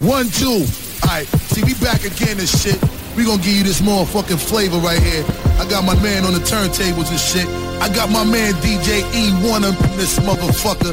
One, two. All right, see, we back again and shit. We gonna give you this motherfucking flavor right here. I got my man on the turntables and shit. I got my man DJ Ewone up in this motherfucker.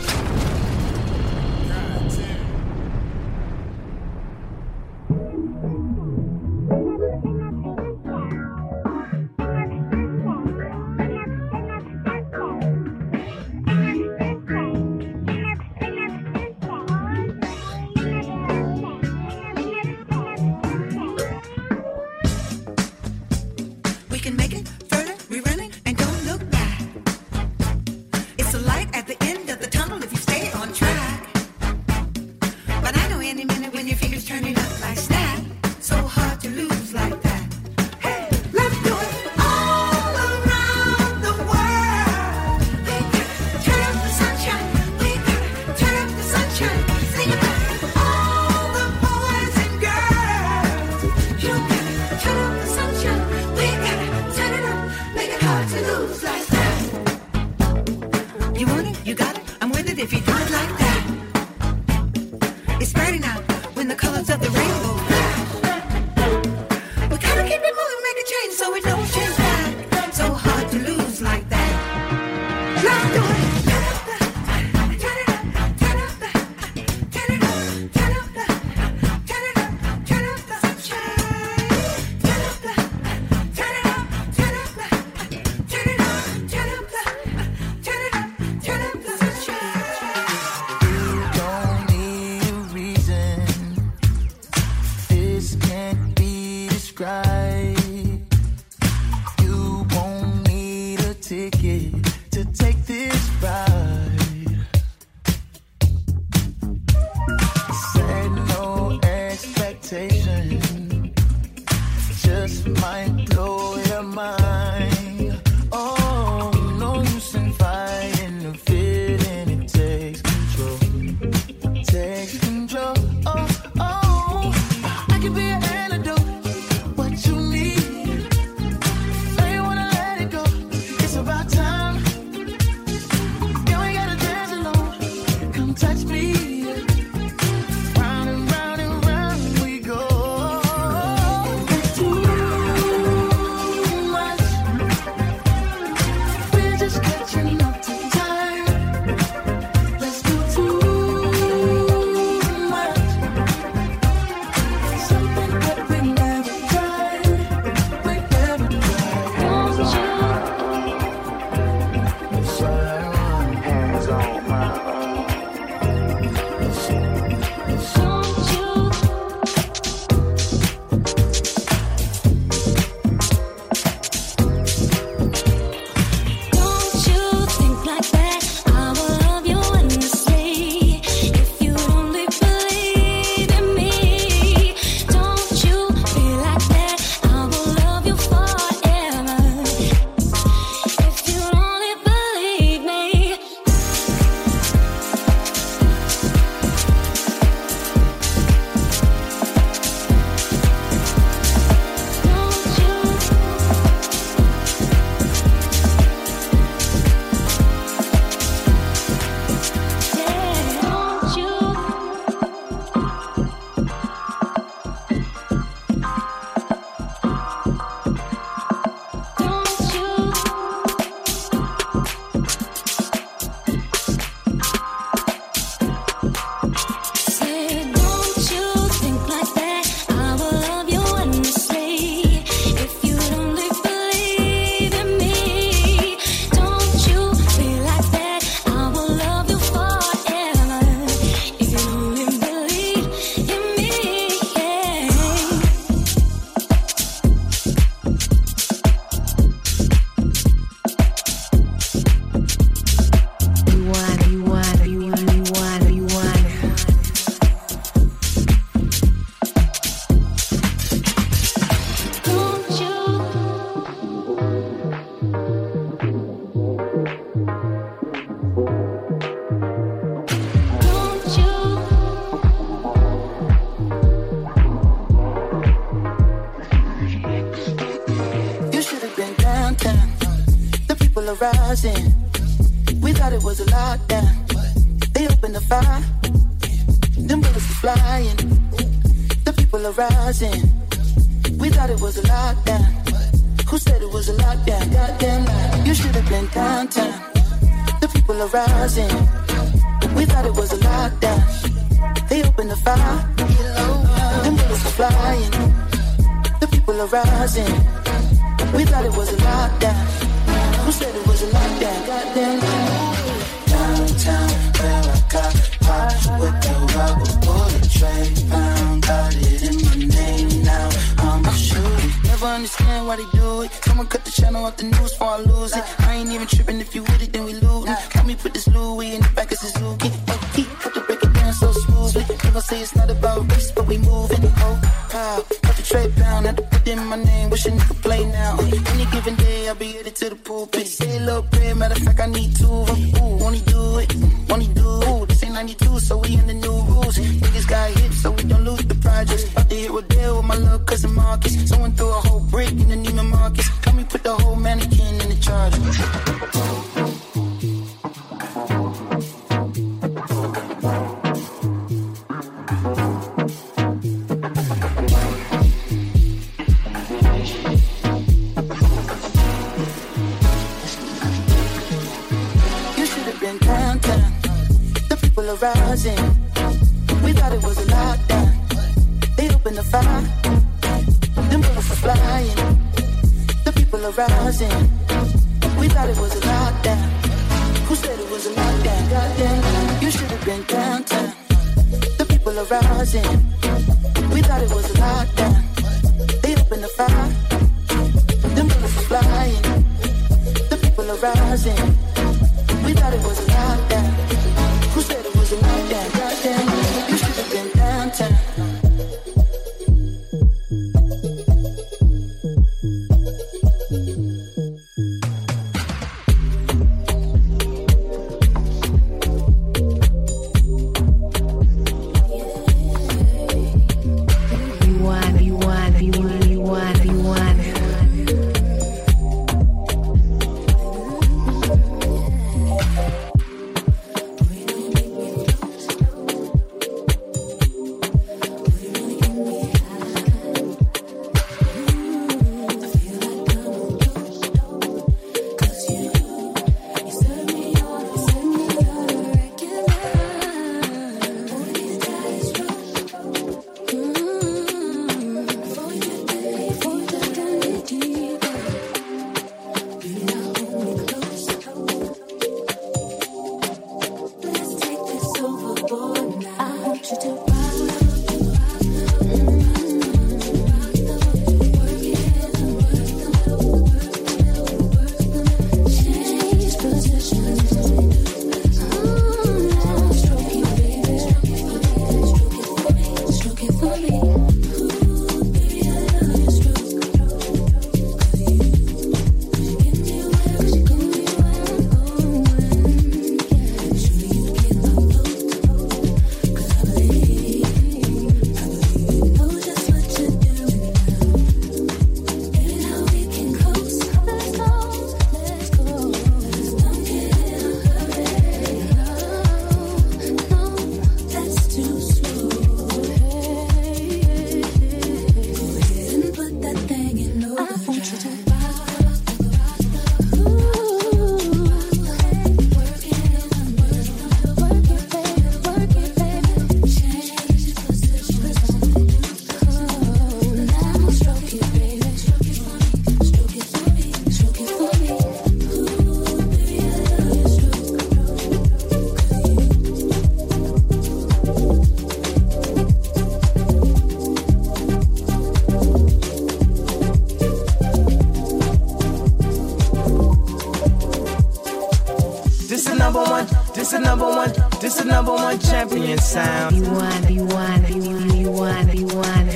one champion sound. Be one, be one, be one, be one, be one.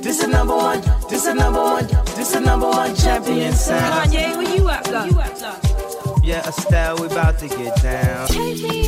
This is number one, this is number one, this is number one champion sound. Kanye, where you at, love? Yeah, Estelle, we about to get down. Take me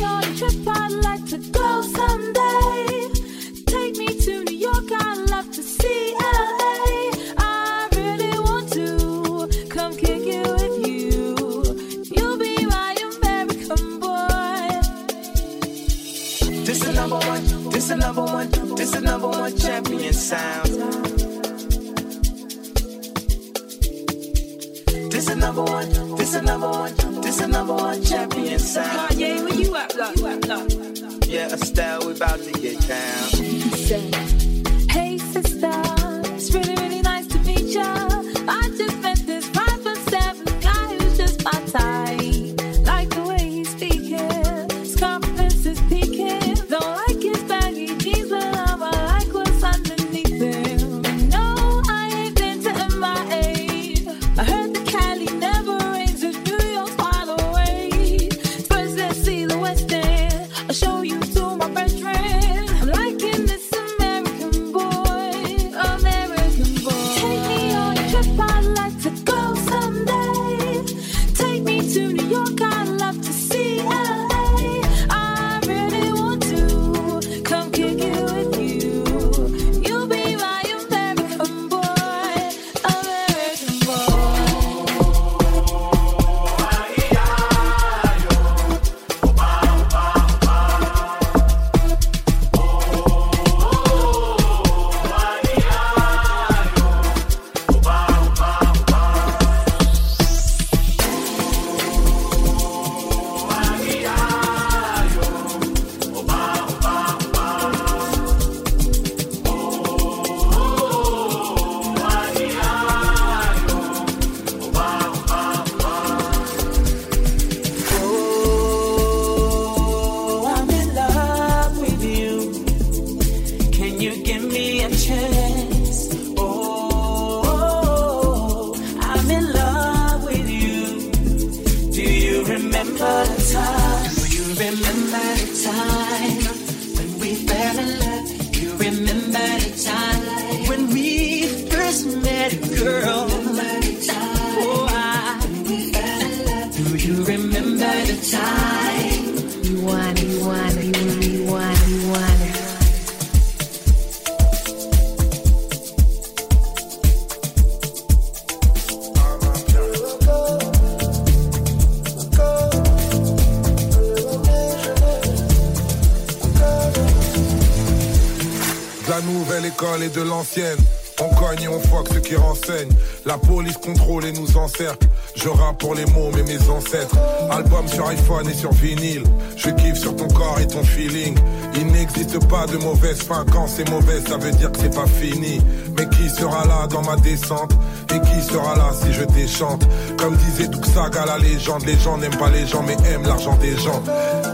sur vinyle. Je kiffe sur ton corps et ton feeling. Il n'existe pas de mauvaise fin. Quand c'est mauvais, ça veut dire que c'est pas fini. Mais qui sera là dans ma descente? Et qui sera là si je déchante? Comme disait Duxaga la légende, les gens n'aiment pas les gens mais aiment l'argent des gens.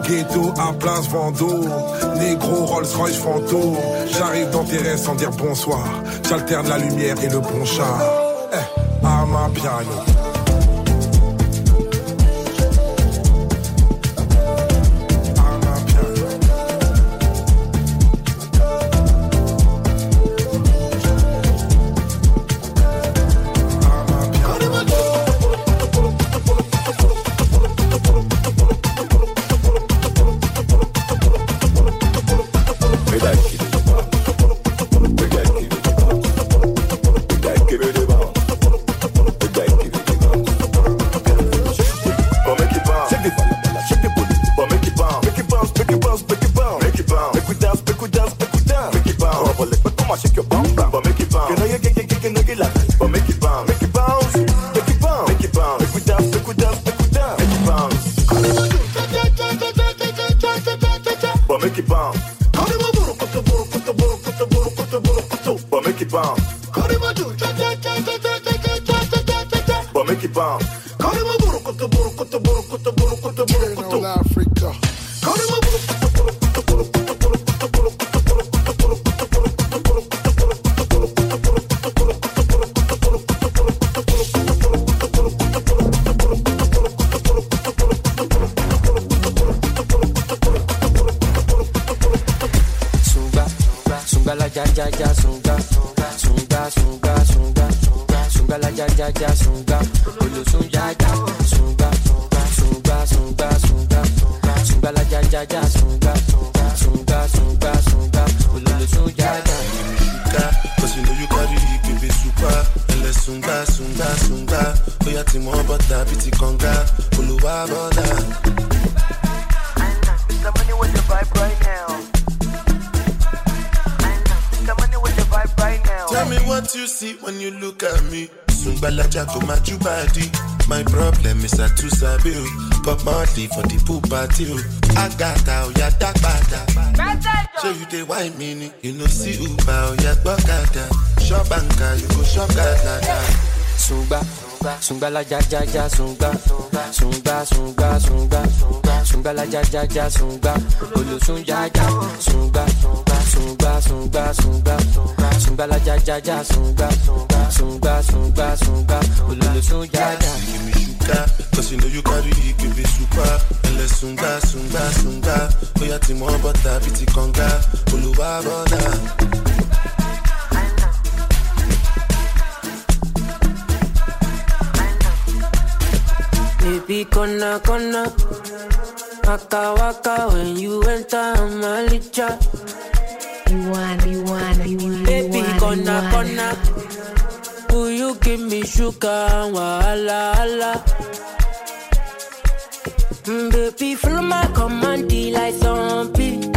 Ghetto à place Vendôme, négro Rolls Royce fantôme. J'arrive dans tes rêves sans dire bonsoir. J'alterne la lumière et le bon char. Eh, à ma piano. What you see when you look at me. Sungbalaja go my body. My problem is I too sabi. Pop Marley for the pool party oh. o. Agata o oh, ya dagbada. So you dey whine me ni. You know see Uber oh, o ya gbọ́kada. Shop anka you go shop gada. Sungba, sungba la ja ja ja sungba, sungba sungba sungba, sungba ja ja ja sungba, olosun ja ja sungba, sungba sungba sungba, sungba la ja ja ja sungba, sungba sungba sungba, olosun ja ja. Give me sugar, cause you know you carry it, give it super. Ele sunga, sunga, sunga. Oya ti mo butter, biti konga. Oluwa bọ́dà. Baby, kona kona, waka waka when you enter Malicha. You want, want, you want, Baby, kona kona, will you give me sugar, wahala hala? Mm, Baby, follow my command, like zombie.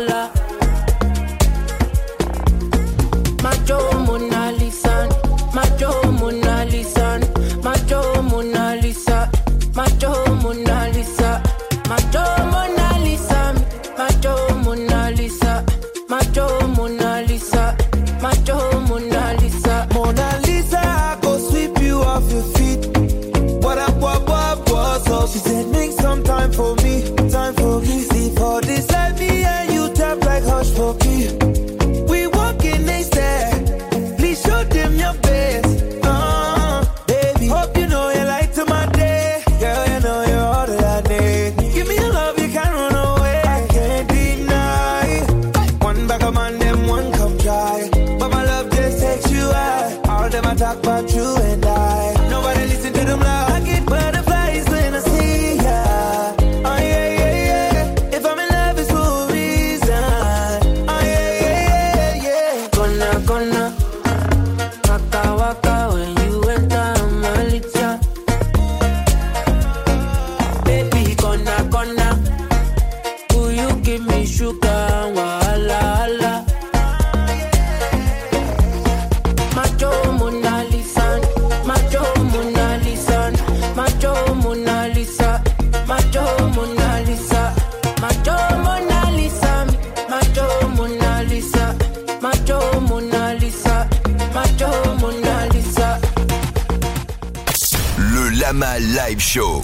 Show.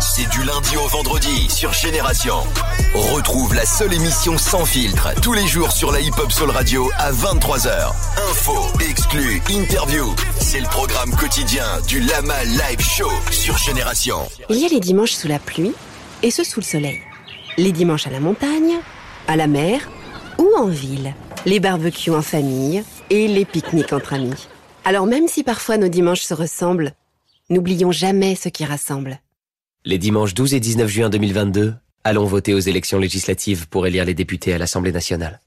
C'est du lundi au vendredi sur Génération. Retrouve la seule émission sans filtre tous les jours sur la Hip Hop Soul Radio à 23h. Info, exclus, interview. C'est le programme quotidien du Lama Live Show sur Génération. Il y a les dimanches sous la pluie et ceux sous le soleil. Les dimanches à la montagne, à la mer ou en ville. Les barbecues en famille et les pique-niques entre amis. Alors même si parfois nos dimanches se ressemblent, n'oublions jamais ce qui rassemble. Les dimanches 12 et 19 juin 2022, allons voter aux élections législatives pour élire les députés à l'Assemblée nationale.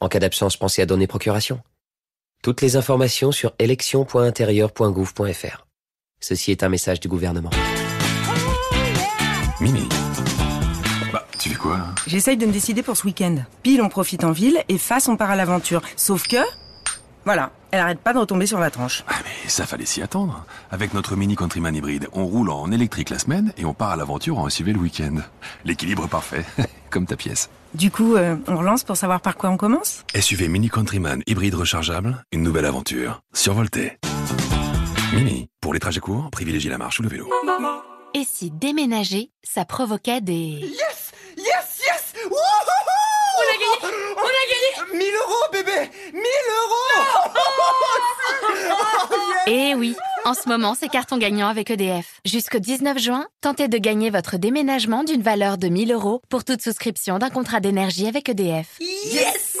En cas d'absence, pensez à donner procuration. Toutes les informations sur élection.intérieur.gouv.fr. Ceci est un message du gouvernement. Mimi. Bah, tu fais quoi là J'essaye de me décider pour ce week-end. Pile, on profite en ville et face, on part à l'aventure. Sauf que, voilà, elle arrête pas de retomber sur la tranche. Et ça fallait s'y attendre. Avec notre Mini Countryman hybride, on roule en électrique la semaine et on part à l'aventure en SUV le week-end. L'équilibre parfait, comme ta pièce. Du coup, euh, on relance pour savoir par quoi on commence? SUV Mini Countryman hybride rechargeable, une nouvelle aventure. Survolté. Mini, pour les trajets courts, privilégie la marche ou le vélo. Et si déménager, ça provoquait des... Yes Yes Yes Wouhou On a gagné On a gagné 1000 euros, bébé 1000 euros Eh oui, en ce moment, c'est carton gagnant avec EDF. Jusqu'au 19 juin, tentez de gagner votre déménagement d'une valeur de 1000 euros pour toute souscription d'un contrat d'énergie avec EDF. Yes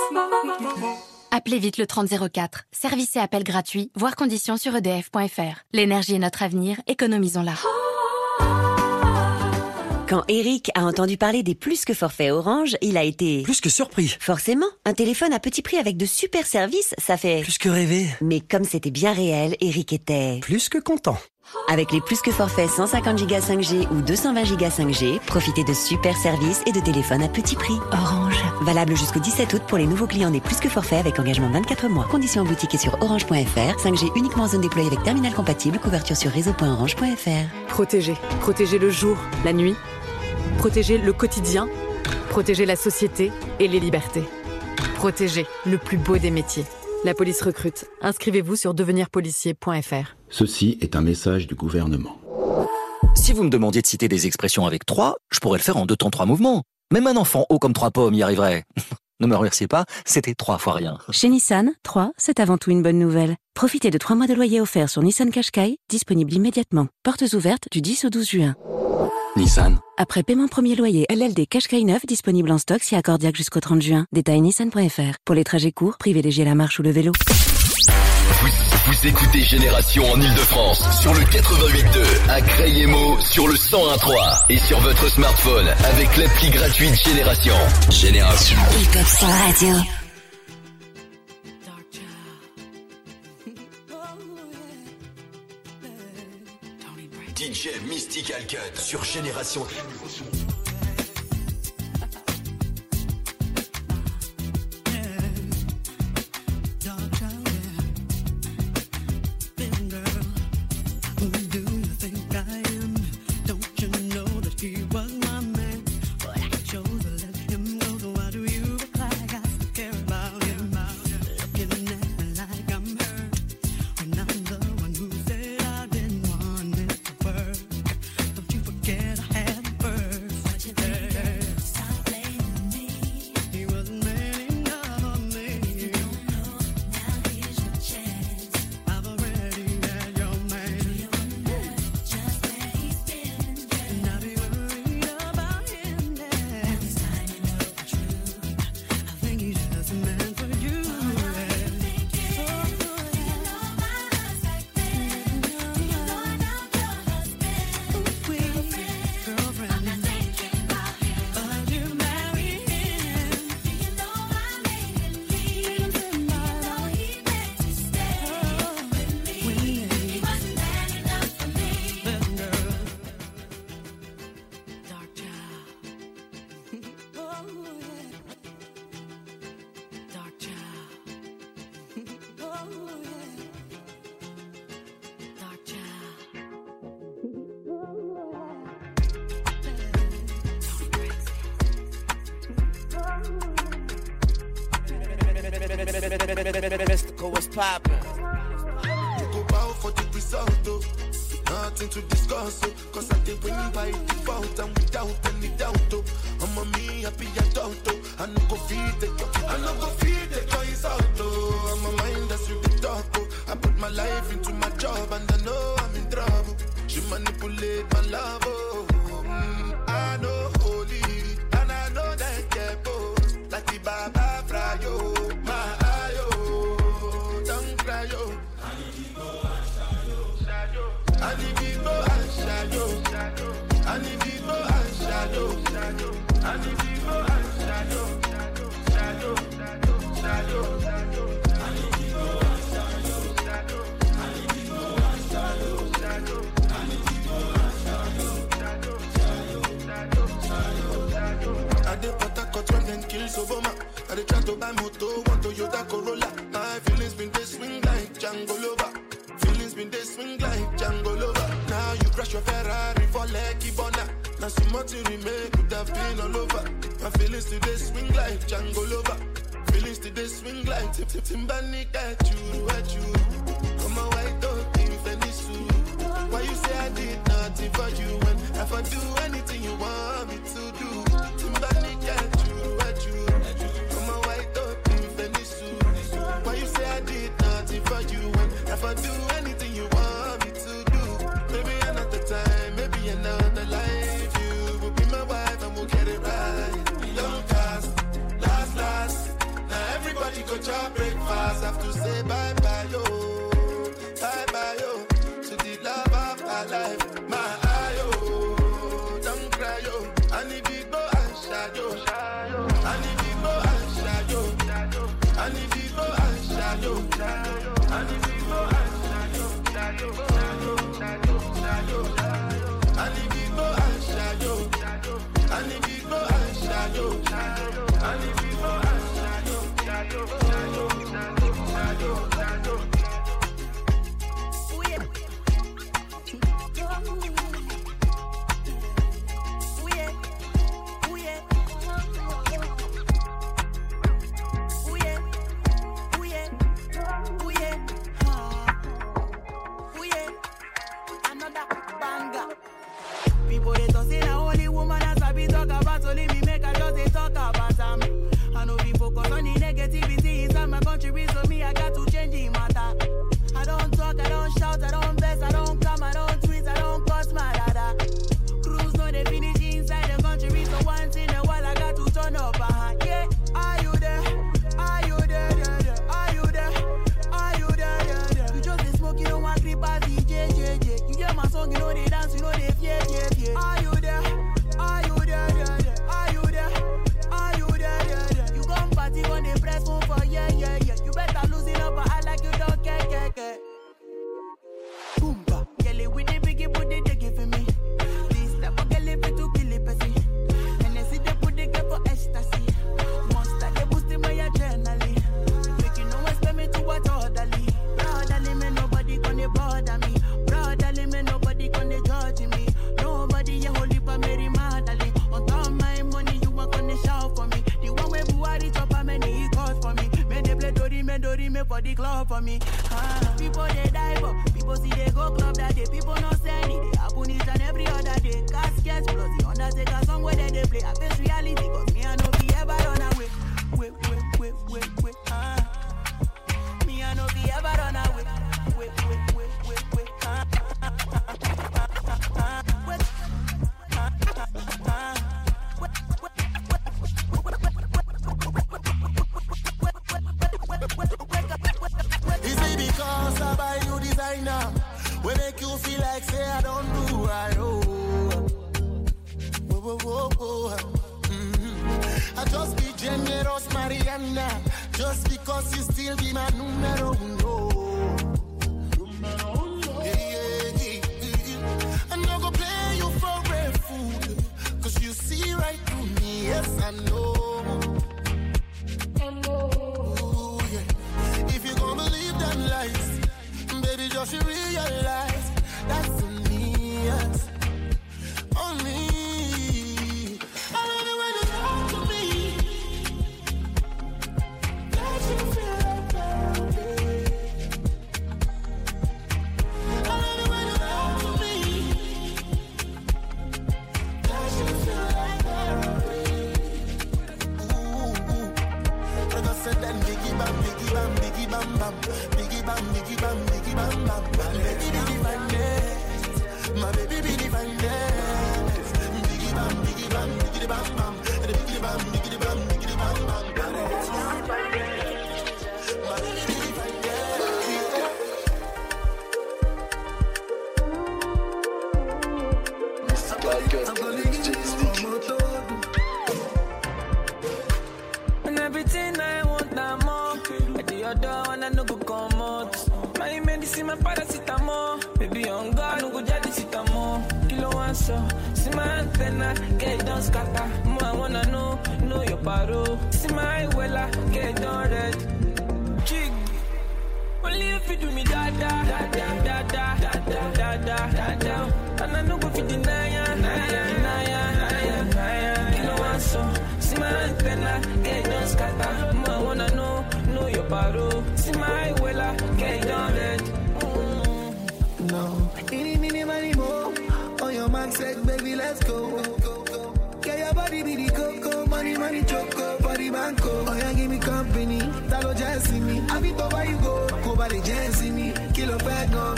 Appelez vite le 3004. Service et appel gratuit, voire conditions sur edf.fr. L'énergie est notre avenir, économisons-la. Quand Eric a entendu parler des plus que forfaits Orange, il a été... Plus que surpris. Forcément, un téléphone à petit prix avec de super services, ça fait... Plus que rêvé. Mais comme c'était bien réel, Eric était... Plus que content. Avec les plus que forfaits 150 Go 5G ou 220 Go 5G, profitez de super services et de téléphones à petit prix. Orange. Valable jusqu'au 17 août pour les nouveaux clients des plus que forfaits avec engagement 24 mois. Conditions en boutique et sur orange.fr. 5G uniquement en zone déployée avec terminal compatible. Couverture sur réseau.orange.fr. Protéger. Protéger le jour, la nuit. Protéger le quotidien. Protéger la société et les libertés. Protéger le plus beau des métiers. La police recrute. Inscrivez-vous sur devenirpolicier.fr. Ceci est un message du gouvernement. Si vous me demandiez de citer des expressions avec trois, je pourrais le faire en deux temps trois mouvements. Même un enfant haut comme trois pommes y arriverait. ne me remerciez pas, c'était trois fois rien. Chez Nissan, 3, c'est avant tout une bonne nouvelle. Profitez de 3 mois de loyer offerts sur Nissan Qashqai, disponible immédiatement. Portes ouvertes du 10 au 12 juin. Nissan. Après paiement premier loyer, LLD Qashqai 9 disponible en stock si accordiaque jusqu'au 30 juin. Détail nissan.fr. Pour les trajets courts, privilégiez la marche ou le vélo. Vous, écoutez Génération en Ile-de-France sur le 88.2, à Crayemo sur le 101.3 et sur votre smartphone avec l'appli gratuite Génération. Génération. Hip-hop sur la radio. DJ Mystical Cut sur Génération. Mystical was poppin'.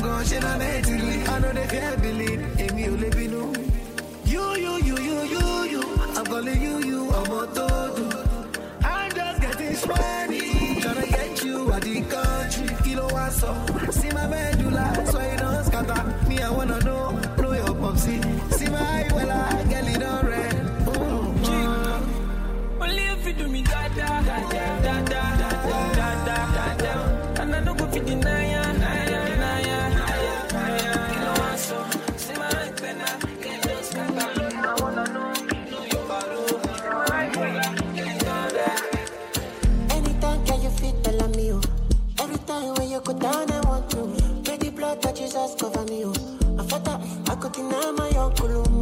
Gone, shit, I'm mentally. I know they can't believe. Amy, you live in You, you, you, you, you, you. I'm calling you, you, I'm a todo. I'm just getting sweaty. Tryna get you over the country, kilo one so. See my medulla, so you don't scatter. Me, I wanna know, know your popsy. See my eye, well, I get it on red. Oh, Only if you do me da da da da da da da da da da da. And I don't go fit Kina mayokulumu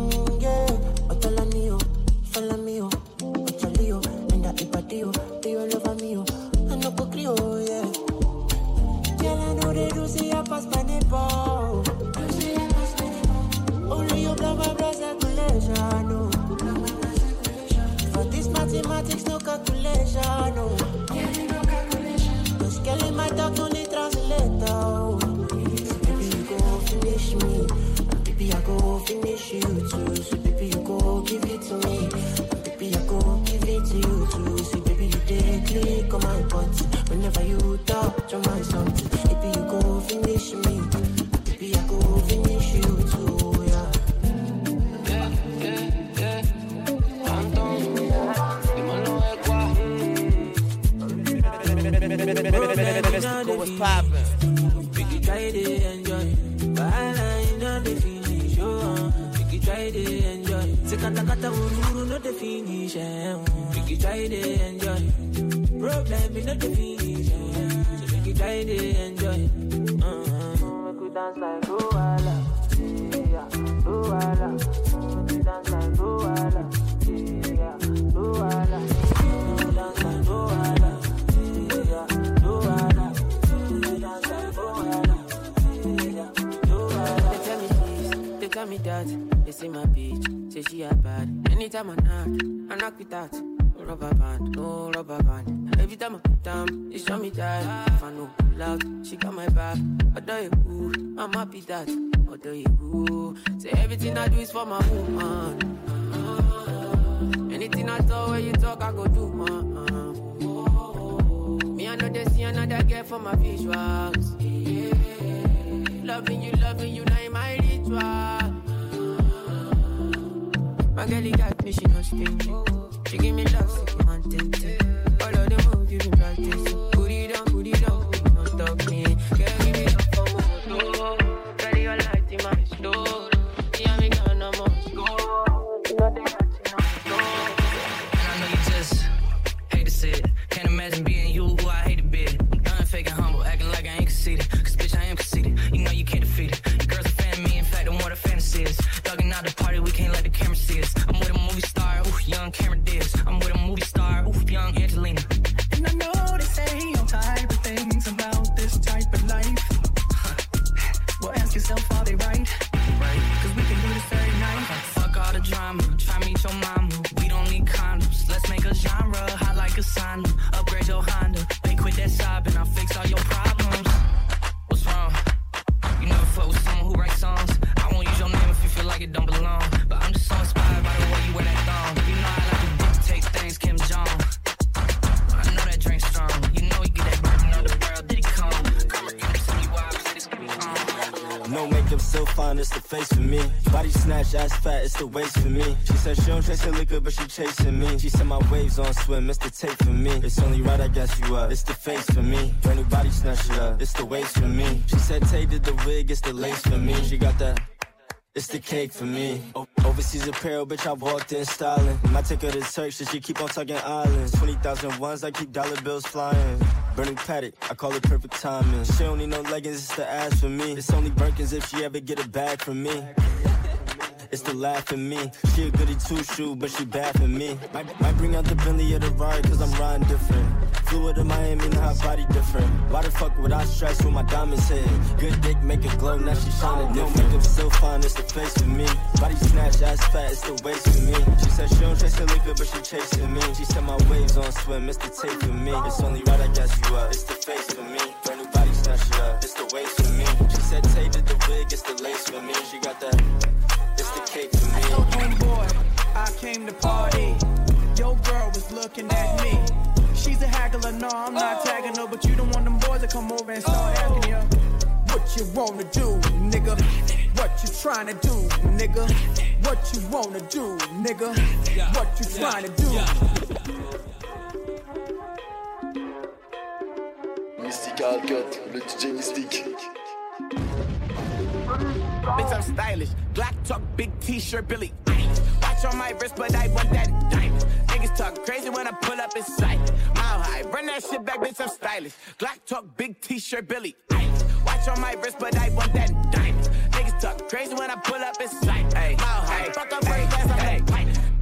Make try to enjoy. Bahala, you know the finish. Oh. Make try to enjoy. Sekatakata ururu, no the finish. Eh, oh. Make you try to enjoy. Problem, is know finish. Eh. So make try to enjoy. Uh-huh. Make you dance like oh. That. They say my bitch, say she a bad. Anytime I knock, I knock with that. Rubber band, no rubber band. Every time I put down, they show me that. If I know loud, she got my back. Although you ooh, I'm happy that. Although you ooh, say everything I do is for my woman. Anything I talk, when you talk, I go do, man. Me, I know they see another girl for my visuals. Loving you, loving you, now in my ritual. Girl, he got me, she know stingy. She give me love, so she want. All of the moves you been practice. It's the face for me. Body snatch, ass fat, it's the waist for me. She said she don't chase her liquor, but she chasing me. She said my waves on swim, it's the tape for me. It's only right, I guess you up. It's the face for me. Brand new body snatch it up. It's the waist for me. She said Tay did the wig, it's the lace for me. She got that. It's the cake for me. Overseas apparel, bitch, I walked in styling. Might take her to Turks, so she keep on talking islands. 20,000 ones, I keep dollar bills flying. Burning paddock, I call it perfect timing. She don't need no leggings, it's the ass for me. It's only Birkins if she ever get a bag from me. It's the laugh in me. She a goody two shoe, but she bad for me. Might, might bring out the Bentley or the ride, cause I'm riding different. Flew to Miami, now her body different. Why the fuck would I stress when my diamonds hit? Good dick make it glow, now she shining different. Makeup so fine, it's the face for me. Body snatch, ass fat, it's the waist for me. She said she don't chase the liquor, but she chasing me. She said my waves on swim, it's the tape for me. It's only right, I guess you up. It's the face for me. Brand new body snatch up. It's the waist for me. She said did the wig, it's the lace for me. She got that. It's the cake for me. So homeboy, I came to party. Your girl was looking at me. She's a haggler, no, I'm not oh. tagging her, but you don't want them boys to come over and start oh. asking you what you wanna do, nigga. What you trying to do, nigga. What you wanna do, nigga. What you trying to do. Mystical Cut, le DJ Mystique. Bitch, I'm stylish. Glock talk, big t-shirt, Billy. Watch on my wrist, but I want that diamond. Niggas talk crazy when I pull up in sight. Mile high, run that shit back, bitch, I'm stylish. Glock talk, big t-shirt, Billy. Watch on my wrist, but I want that diamond. Niggas talk crazy when I pull up in sight. Mile high, fuck up first.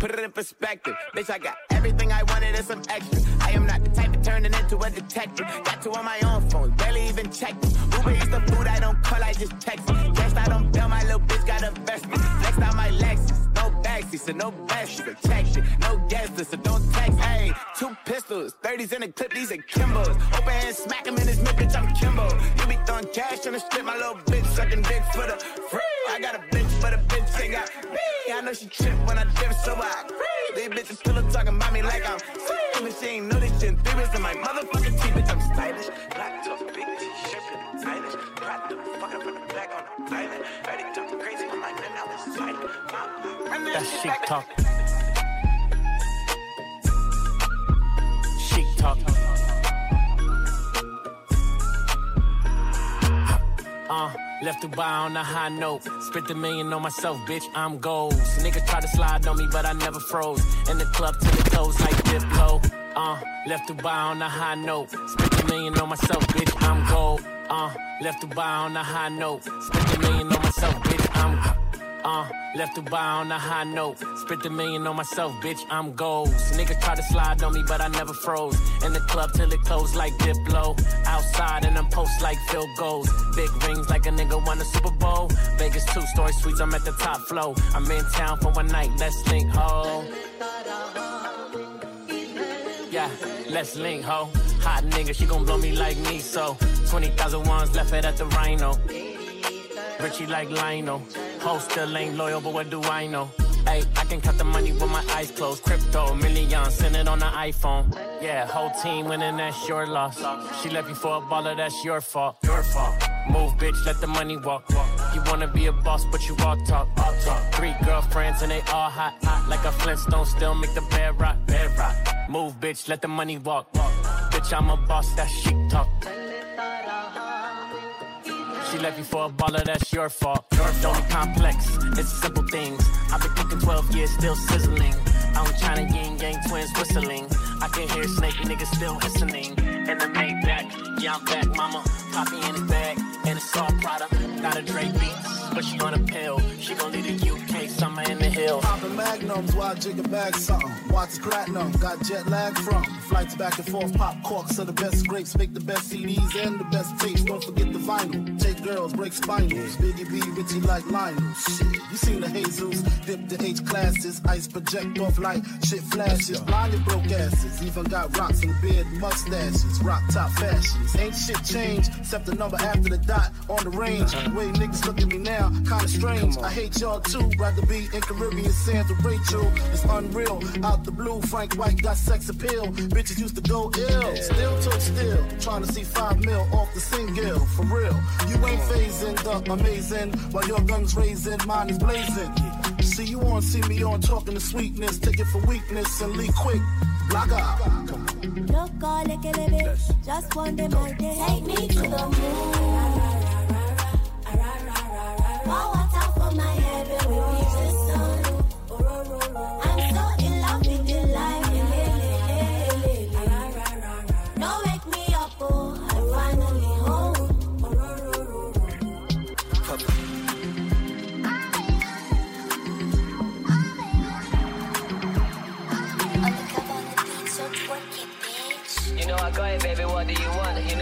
Put it in perspective. Bitch, I got everything I wanted and some extra. I am not the type to turn into a detective. Got two on my own phone, barely even check. Uber eats the food I don't call, I just text. Guess I don't bail, my little bitch got a vest. Next out my Lexus, backseat, so no best protection. No guest list, so don't text. Hey, two pistols, 30s in the clip, these are Kimbo's. Open hand, smack him in his mid, bitch, I'm Kimbo. You be throwing cash on the strip, my little bitch sucking dick for the free. I got a bitch, for the bitch ain't got me. I know she trip when I dip, so I agree. These bitches still talking about me like I'm free. And she ain't know this shit three weeks in my motherfucking teeth, bitch, I'm stylish. Black tough, big t-shirt, stylish. Proud to fuck up from the back on the island. That shit chic talk. Chic talk. Uh, left Dubai on a high note. Spent a million on myself, bitch. I'm gold. Niggas try to slide on me, but I never froze. In the club to the closed like Diplo. Uh, left Dubai on a high note. Spent a million on myself, bitch. I'm gold. Uh, left Dubai on a high note. Spent a million on myself, bitch. I'm uh, left Dubai on a high note. Spent a million on myself, bitch. I'm gold. Niggas try to slide on me, but I never froze. In the club till it closed like Diplo. Outside and I'm post like field goals. Big rings like a nigga won a Super Bowl. Vegas two story suites, I'm at the top flow. I'm in town for one night, let's link, ho. Yeah, let's link, ho. Hot nigga, she gon' blow me like me, so 20,000 ones left it at the Rhino. Richie like Lionel. Ho still ain't loyal, but what do I know? Hey, I can cut the money with my eyes closed. Crypto, million, send it on the iPhone. Yeah, whole team winning, that's your loss. She left you for a baller, that's your fault. Your fault. Move, bitch, let the money walk. You wanna be a boss, but you all talk. All talk. Three girlfriends and they all hot. hot. Like a Flintstone, still make the bed rock. Bed rock. Move, bitch, let the money walk. Bitch, I'm a boss, that's chic talk. She left you for a baller, that's your fault. Don't be complex, it's simple things. I've been cooking 12 years, still sizzling. I'm China Yin Yang twins whistling. I can hear Snake niggas still listening. In the Maybach, yeah, I'm back, mama. Poppy in his bag, and it's all Prada. Got a Drake beats, but she on a pill. She gon' leave the UK, summer in the hills. Poppin' magnums while jigger bag something. Watch platinum, got jet lag from. Flights back and forth, pop corks are the best grapes. Make the best CDs and the best tapes. Don't forget the vinyl. Take girls, break spinals. Biggie B, Richie like Lionel. Shit, you seen the Jesus, dip the H classes. Ice project off like shit flashes. Blinded broke asses. Even got rocks in the beard, mustaches. Rock top fashions. Ain't shit changed, except the number after the dot on the range. The way niggas look at me now, kinda strange. I hate y'all too. Rather be in Caribbean sands with Rachel. It's unreal. Out the blue, Frank White got sex appeal. Bitches used to go ill. Still took still. Trying to see five mil off the single. For real. You ain't phasing the amazing. While your guns raising, mine is blazing. See you on, see me on, talking to sweetness. Take it for weakness and leave quick. Come on. Look all like a baby, just one day my day. Take me to the moon.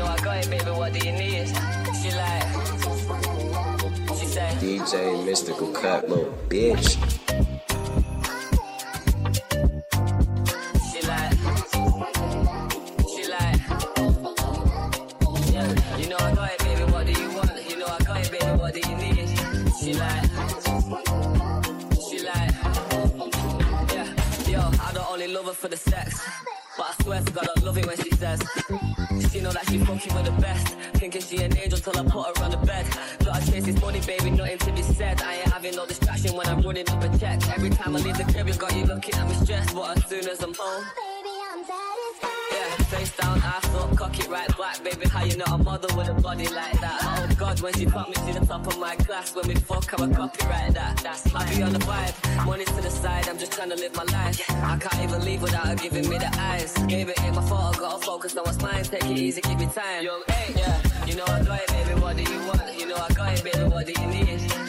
Want? I got it, baby, what do you need? She like, she say, DJ Mystical Cut, little bitch. she like, she like, yeah. You know I got it, baby, what do you want? You know I got it, baby, what do you need? She like, she like, yeah. Yo, I don't only love her for the sex. But I swear to God, I love it when she says She she fucking with the best thinking she an angel till I put her on the bed. Gotta chase this money, baby, nothing to be said. I ain't having no distraction when I'm running up a check. Every time I leave the crib, you got you looking at me stressed. But as soon as I'm home, right back, baby. How you not a model with a body like that? Oh God, when she put me to the top of my class, when we fuck, I'm a copyright that. That's I be on the vibe, money to the side, I'm just trying to live my life. I can't even leave without her giving me the eyes. Gave it in my photo, gotta focus on what's mine. Take it easy, give me time. Young, hey, yeah, you know I got it, baby. What do you want? You know I got it, baby. What do you need?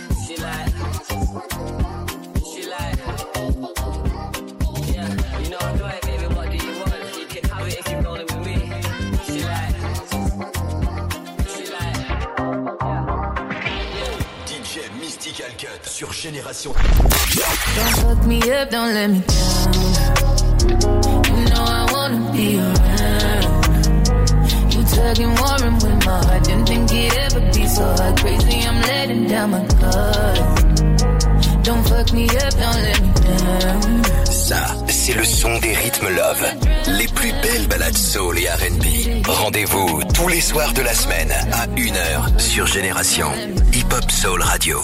DJ Mystical Cut sur Génération. Don't fuck me up, don't let me down. You know I wanna be around. You tugging, warring with my heart. Didn't think it ever be so hard. Crazy, I'm letting down my guard. Don't fuck me up, don't let me down. Ça, c'est le son des rythmes love. Les plus belles balades soul et R&B. Rendez-vous tous les soirs de la semaine à 1h sur Génération. Hip Hop Soul Radio.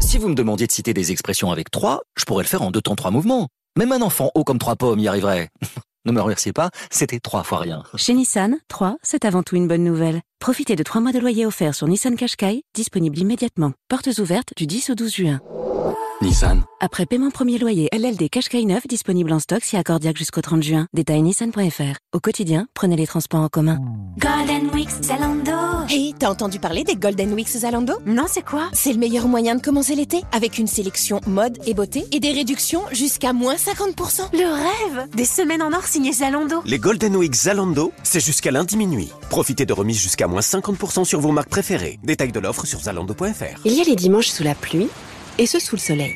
Si vous me demandiez de citer des expressions avec trois, je pourrais le faire en deux temps trois mouvements. Même un enfant haut comme trois pommes y arriverait. ne me remerciez pas, c'était trois fois rien. Chez Nissan, 3, c'est avant tout une bonne nouvelle. Profitez de 3 mois de loyer offerts sur Nissan Qashqai, disponible immédiatement. Portes ouvertes du 10 au 12 juin. Nissan. Après paiement premier loyer LLD Qashqai 9 disponible en stock si accordiaque jusqu'au 30 juin. Détail nissan.fr. Au quotidien, prenez les transports en commun. Golden Weeks Zalando. Hey, t'as entendu parler des Golden Weeks Zalando? Non, c'est quoi? C'est le meilleur moyen de commencer l'été, avec une sélection mode et beauté et des réductions jusqu'à moins 50%. Le rêve Des semaines en or signées Zalando. Les Golden Week Zalando, c'est jusqu'à lundi minuit. Profitez de remises jusqu'à moins 50% sur vos marques préférées. Détail de l'offre sur zalando.fr. Il y a les dimanches sous la pluie et ceux sous le soleil.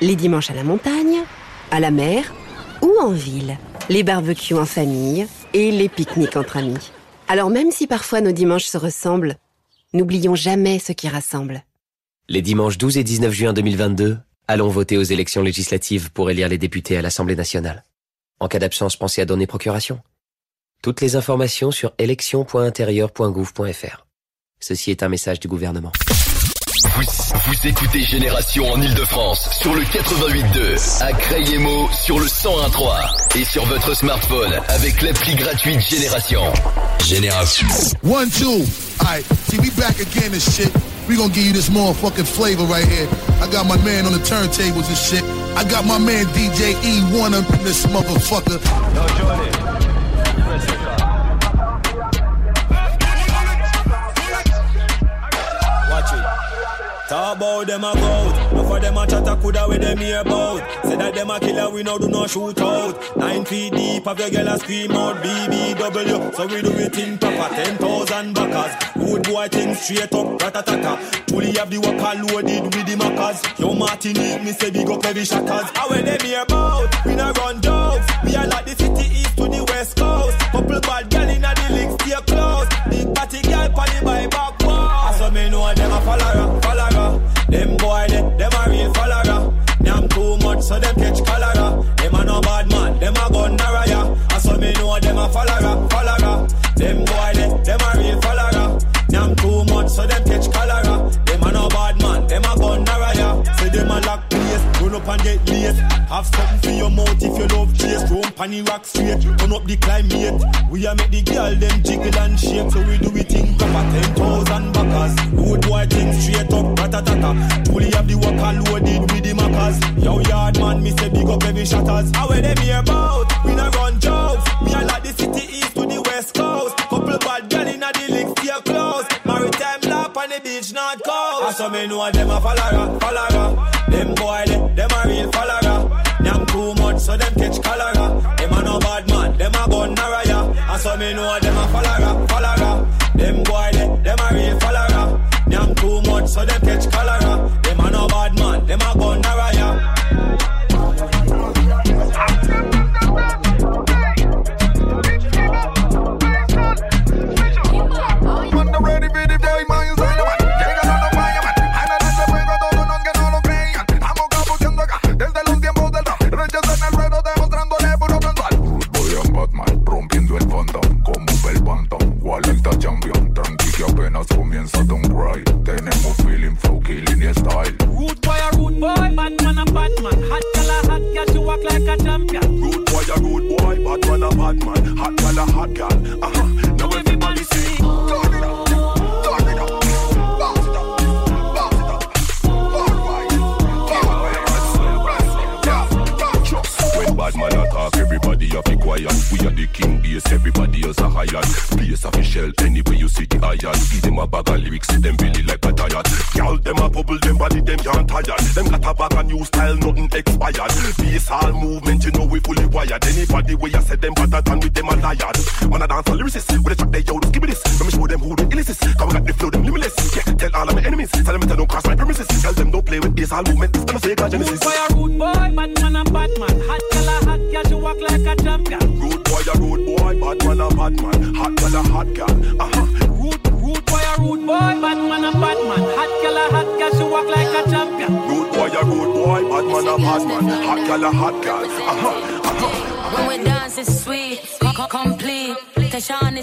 Les dimanches à la montagne, à la mer ou en ville. Les barbecues en famille et les pique-niques entre amis. Alors même si parfois nos dimanches se ressemblent, n'oublions jamais ce qui rassemble. Les dimanches 12 et 19 juin 2022, allons voter aux élections législatives pour élire les députés à l'Assemblée nationale. En cas d'absence, pensez à donner procuration. Toutes les informations sur élection.intérieur.gouv.fr. Ceci est un message du gouvernement. Vous, vous écoutez Génération en Ile-de-France sur le 88.2, à Crayemo sur le 101.3 et sur votre smartphone avec l'appli gratuite Génération. Génération. One, two. Alright, see, we back again and shit. We gonna give you this motherfucking flavor right here. I got my man on the turntables and shit. I got my man DJ E1 up in this motherfucker. Yo, Jordan. Watch it. Talk about them a goat. No for them a chat a coulda with them here about. Say that them a killer, we no do no shoot out. Nine feet deep, have your girl a scream out BBW. So we do it in proper. Ten thousand backers. Good boy thing straight up, ratatata. Truly have the worker loaded with the maccas. Yo Martinique, me say big up every shatters. How when them here about, we no run jokes. We are like the city east to the west coast. Couple bad gal inna the links, stay close. Big party pon the by back wall. So me know them a follower, them a follower, follower. Them boy, they, them a real follower. Them too much, so them catch cholera. Them a no bad man, them a gun naraya. Say them a lock place, run up and get late. Have something for your mouth if you love chase. Pan the rock straight, turn up the climate. We a make the girl them jiggle and shake, so we do it in proper. Ten thousand backers, road boy thing straight up, ratatata. Truly have the worker loaded with the maccas. Yo yard man, me say big up every shatters. How where them here about? We no run jokes. We like the city east to the west coast. Couple bad gal inna the links, stay close. Maritime lap on the beach, not coast. I saw me know them a follower, follower. Them boy, they, them a real follower. Them too much, so them catch cholera. Them a no bad man, them a gun naraya. I saw me know them a follower, follower. Them boy, they, them a real follower. Them too much, so them catch cholera.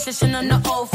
Position on the old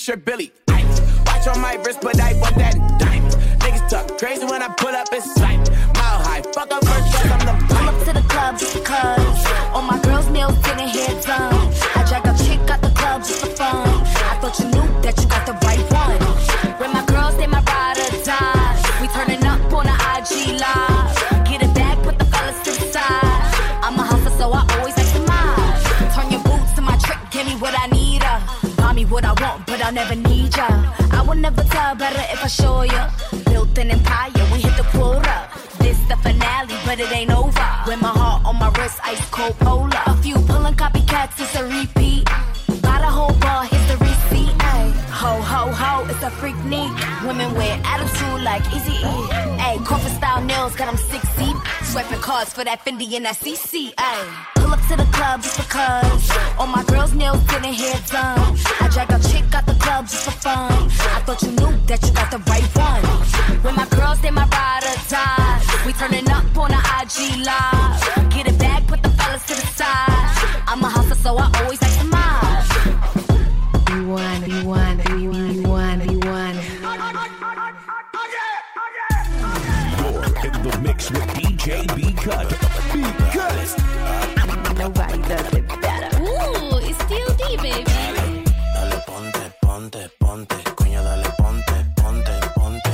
T-shirt Billy. that Fendi and that CC, pull up to the club just because. All my girls' nails getting hair done. I drag a chick out the club just for fun. I thought you knew that you got the right one. When my girls, they my ride or die. We turning up on the IG live. Get it back, put the fellas to the side. I'm a hustler, so I always like to mob. You're in the mix with JB Cut. Because nobody does it better. Ooh, it's still D, baby. Dale, ponte, ponte, ponte. Coño, dale, ponte, ponte, ponte.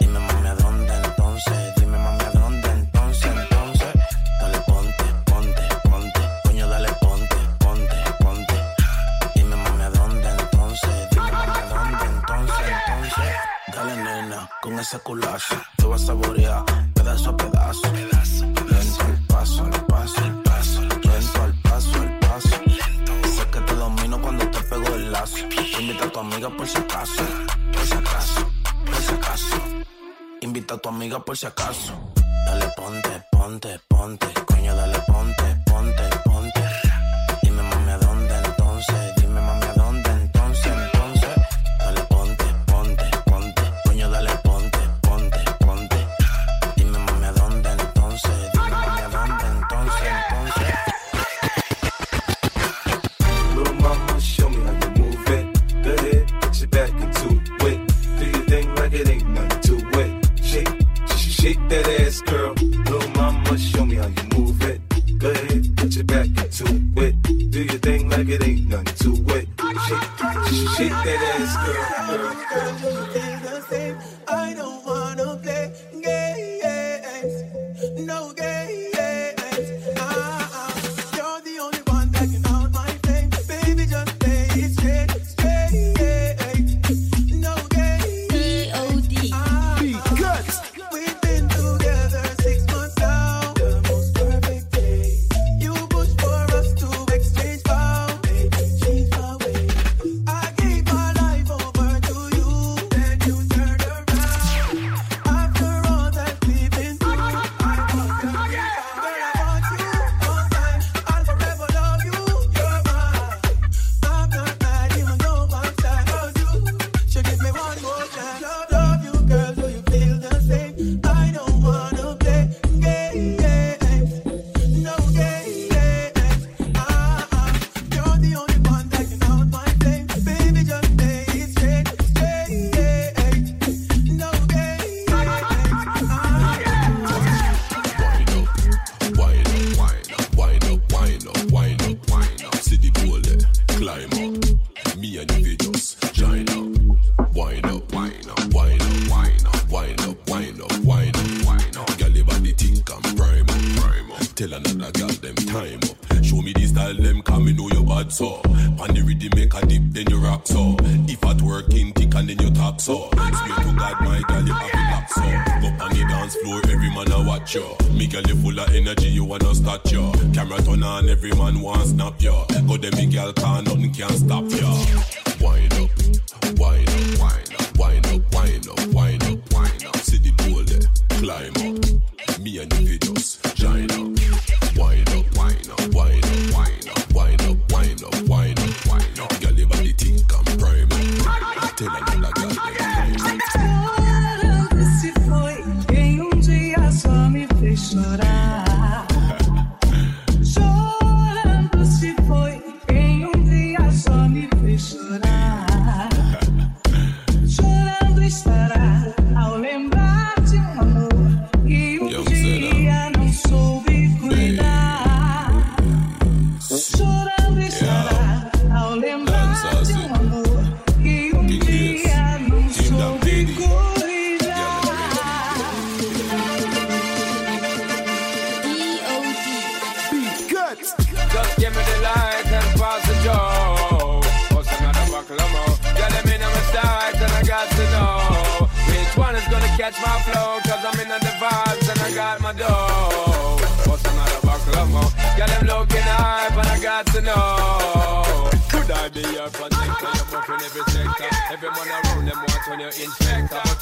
Dime, mami, ¿a dónde entonces? Dime, mami, ¿a dónde entonces? Entonces, dale, ponte, ponte, ponte. Coño, dale, ponte, ponte, ponte. Dime, mami, ¿a dónde entonces? Dime, mami, ¿a dónde entonces? Entonces, dale, nena, con ese culazo. Te vas a saborear, pedazo a pedazo amiga por si acaso, por si acaso, por si acaso. Invita a tu amiga por si acaso. Dale ponte, ponte, ponte, coño, dale ponte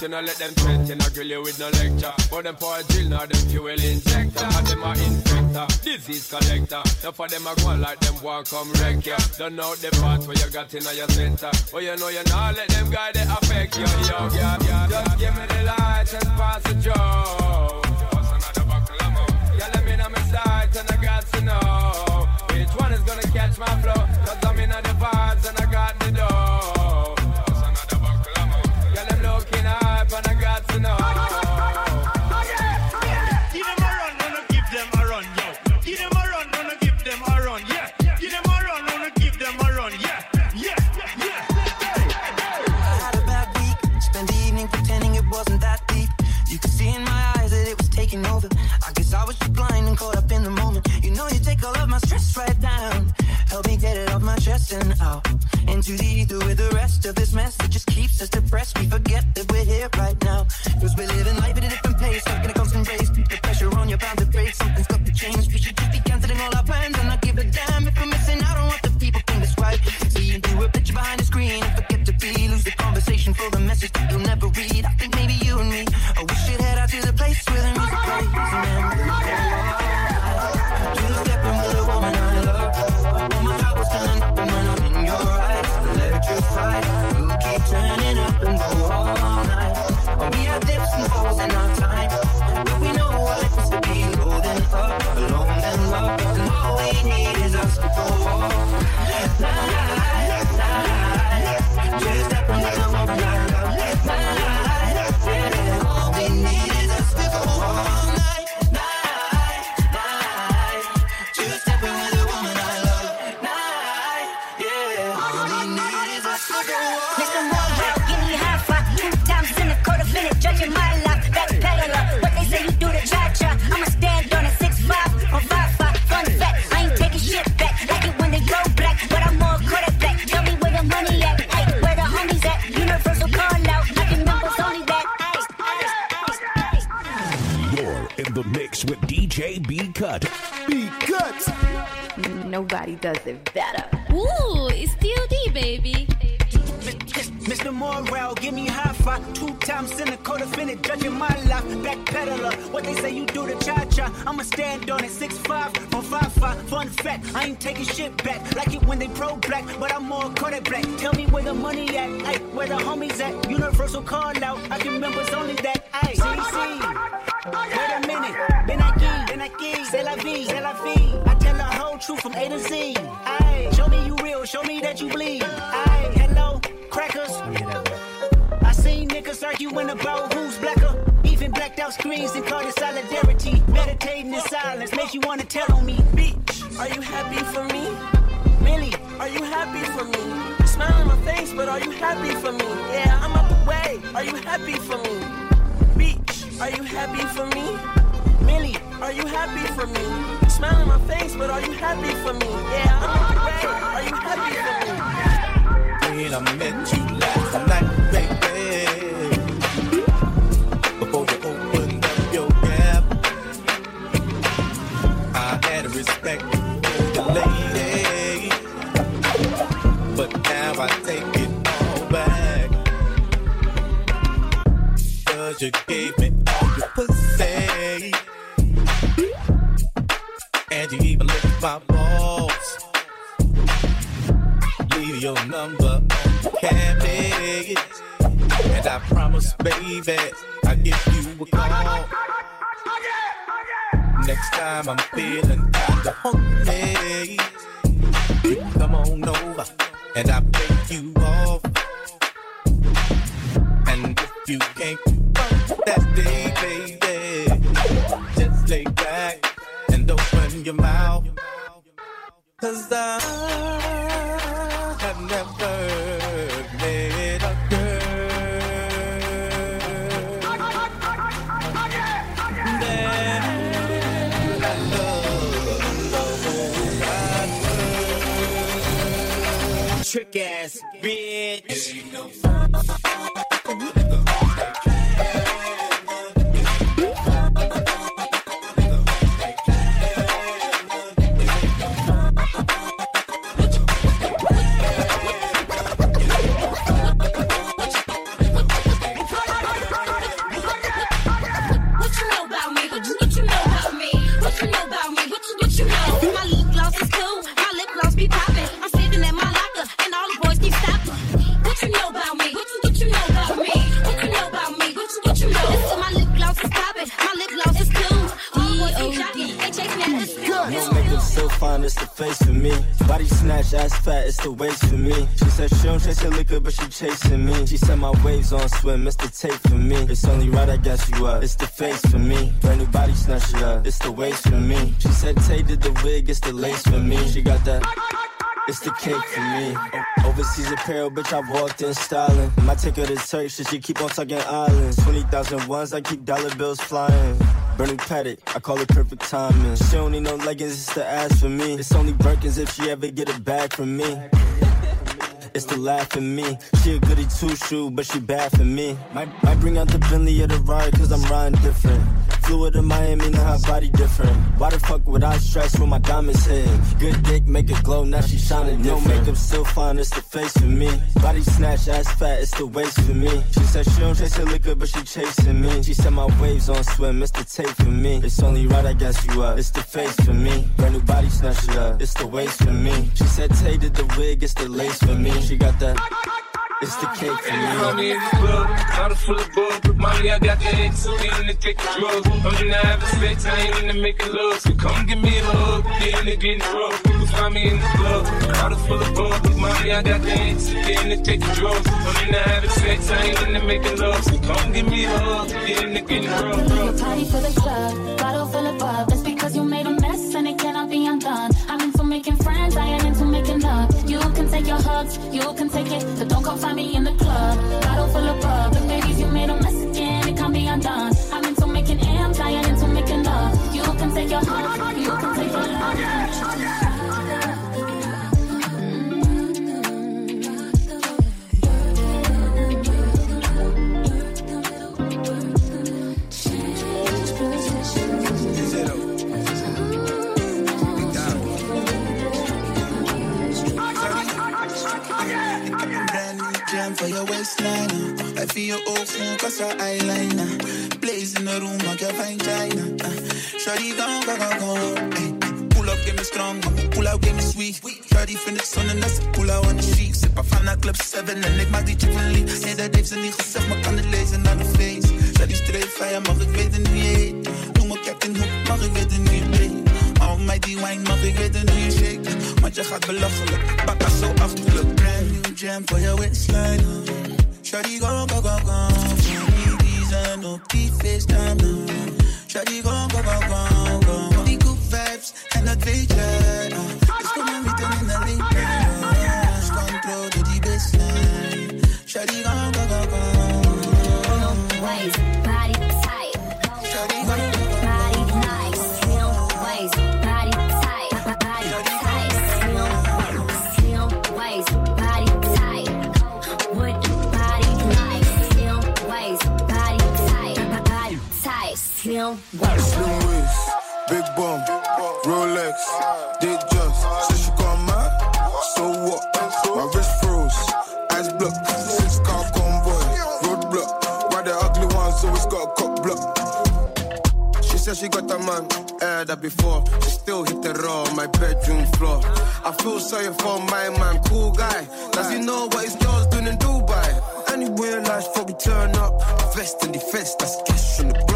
you know let them threat, you know grill you with no lecture. But them for a drill, now them fuel injector. And them a infector, disease collector. Now for them a go like them walk come wreck ya. Don't know the part where you got in your center. Oh, you know you not let them guy that affect you, yo, yeah, yeah. Just give me the light and pass the joke. Yeah, let me know my sight and I got to know Which one is gonna catch my flow Cause I'm in the vibes and I got the dough had a bad week, spent the evening pretending it wasn't that deep. You could see in my eyes that it was taking over. I guess I was just blind and caught up in the moment. You know, you take all of my stress right down. Help me get it off my chest and out into the ether with the rest of this mess that just keeps us depressed. We forget that we're here right it was believing like does it better. Ooh, it's still DOD, baby. Mr. Morale, give me high five. Two times in the code cynical, defendant, judging my life. Backpedaler, what they say you do to cha cha. I'ma stand on it, six five from five five. Fun fact, I ain't taking shit back. Like it when they pro black, but I'm more caught black. Tell me where the money at, like where the homies at. Universal call out, I can remember who's blacker. Even blacked out screens and called it solidarity. Meditating in silence makes you wanna tell on me. Bitch, are you happy for me? Really, are you happy for me? Smile on my face, but are you happy for me? Yeah, I'm up the way. Are you happy for me? Bitch, are you happy for me? Really, are you happy for me? Smile on my face, but are you happy for me? Yeah, I'm up the way. Are you happy for me? When I met you last night. You gave me all your pussy, and you even licked my balls. Leave your number on the cabinet. And I promise, baby, I'll give you a call. Next time I'm feeling kinda hungry, you come on over and I'll take you off. And if you can't that day, baby, just lay back and open your mouth. Cause I have never met a girl that I love. Trick ass bitch. It's the waist for me. She said she don't chase her liquor, but she chasing me. She said my waves on swim, it's the tape for me. It's only right, I guess you up. It's the face for me. Brand new body snatch it up, it's the waist for me. She said Tay did the wig, it's the lace for me. She got that. It's the cake for me. Overseas apparel, bitch, I walked in styling. My take her to Turks, she keep on talking islands. 20,000 ones, I keep dollar bills flying. Burning Pettit, I call it perfect timing. She don't need no leggings, it's the ass for me. It's only Birkins if she ever get a bag from me. It's the laugh in me. She a goody two shoe, but she bad for me. Might, might bring out the Bentley or the ride, cause I'm riding different. Flew to Miami, now her body different. Why the fuck would I stress when my diamonds hit? Good dick, make it glow, now she shining different. No makeup, still fine, it's the face for me. Body snatch, ass fat, it's the waist for me. She said she don't chase her liquor, but she chasing me. She said my waves on swim, it's the tape for me. It's only right, I guess you up. It's the face for me. Brand new body snatch it up, it's the waist for me. She said Tay did the wig, it's the lace for me. She got that. It's the ah, cake for me. in the club, bottle full of bug. Molly, I got the X, in the drugs. I'm in the having sex, I ain't in to make love. So come give me a hug, get in the getting rough. You can find me in the club, bottle full of bug. Molly, I got the X, in the drugs. I'm in the having sex, I ain't in to make love. So come give me a hug, get in the getting rough. Your party for the waistline. uh. I feel your cause your eyeliner. Blaze in the room like your fine china. Uh, Shawty gone, gone, gone, gone. Ay, pull up, get me strong. Pull out, get me sweet. Shawty vind ik zon en dat pull out on the chic. Zip af naar club 7 en ik maak die chick van lief. Nee, dat heeft ze niet gezegd, maar kan het lezen naar de face. Shawty streef je, mag ik weten wie je heet. Noem me Captain Hook, mag ik weten wie je breekt. Al mij die wine, mag ik weten hoe je shake. Want je gaat belachelijk, papa zo achterlijk. Brand jam voor je waistline. uh. Shawty go, go, go, go. Voor die reason op die FaceTime. uh. Shawty go, go, go, go, man, heard that before. She still hit the raw on my bedroom floor. I feel sorry for my man, cool guy. Does he know what his girl's doing in Dubai? Anywhere life, fuck, we turn up. Vest and defense, that's cash on the block.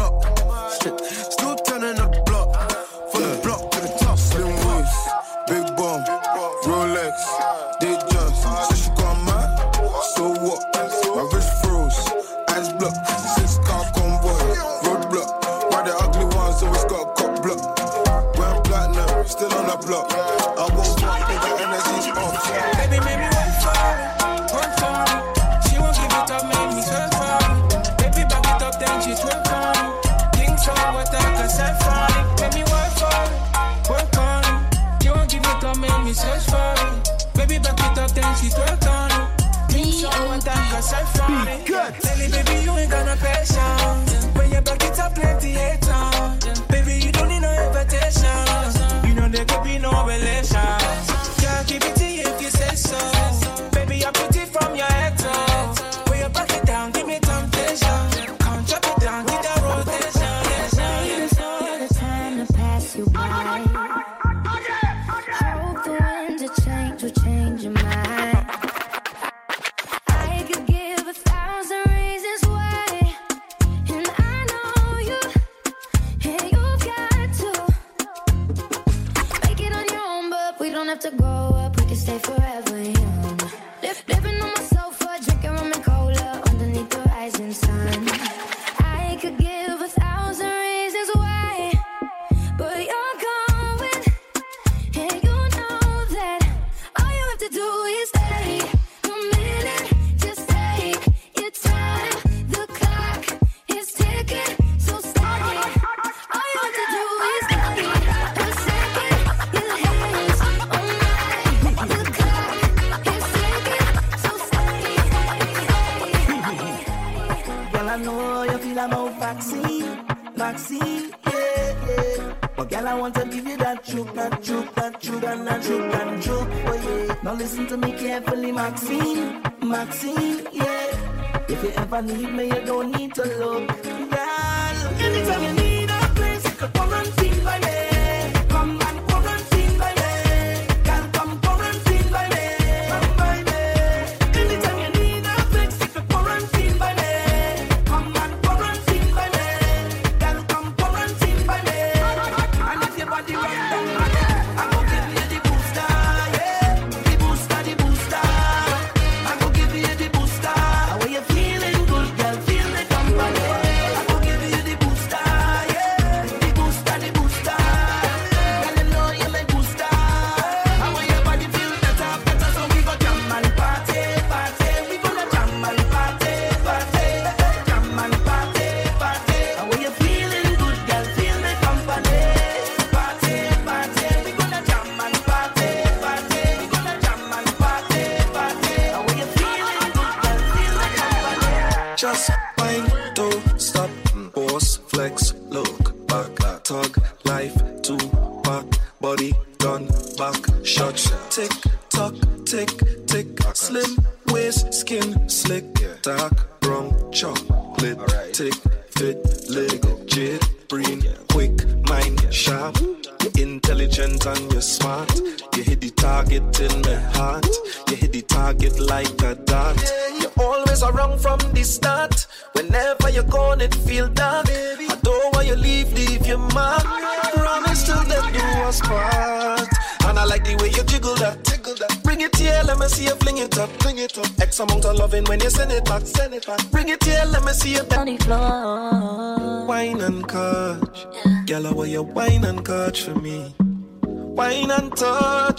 juke juke juke and juke juke. Now listen to me carefully, Maxine, Maxine, yeah. If you ever need me, you don't need to look, girl. Anytime you Wine and catch for me. Wine and touch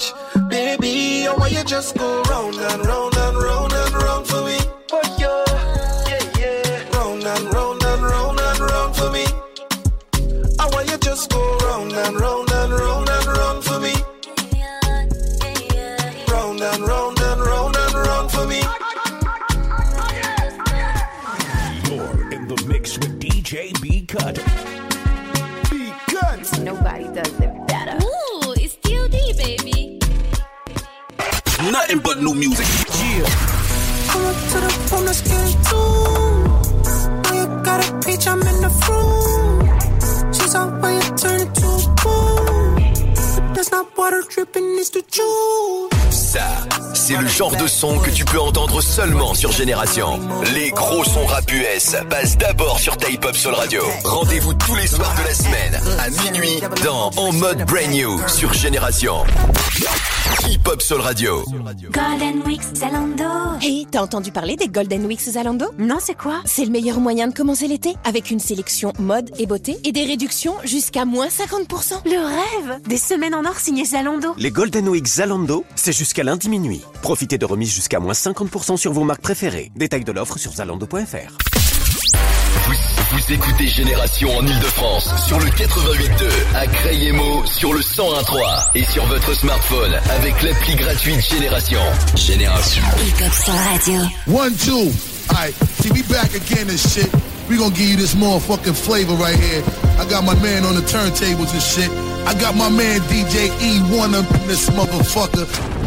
Soul Radio. Rendez-vous tous les soirs de la semaine à minuit dans En mode Brand New sur Génération. Hip Hop Soul Radio. Golden Weeks Zalando. Hey, t'as entendu parler des Golden Weeks Zalando? Non, c'est quoi? C'est le meilleur moyen de commencer l'été, avec une sélection mode et beauté et des réductions jusqu'à moins 50%. Le rêve Des semaines en or signées Zalando. Les Golden Week Zalando, c'est jusqu'à lundi minuit. Profitez de remises jusqu'à moins 50% sur vos marques préférées. Détails de l'offre sur zalando.fr. Vous, écoutez Génération en Ile-de-France sur le 88.2, à Crayemo sur le 101.3 et sur votre smartphone avec l'appli gratuite Génération. Génération. One, two. Alright, see, we back again and shit. We gonna give you this motherfucking flavor right here. I got my man on the turntables and shit. I got my man DJ E1 up in this motherfucker.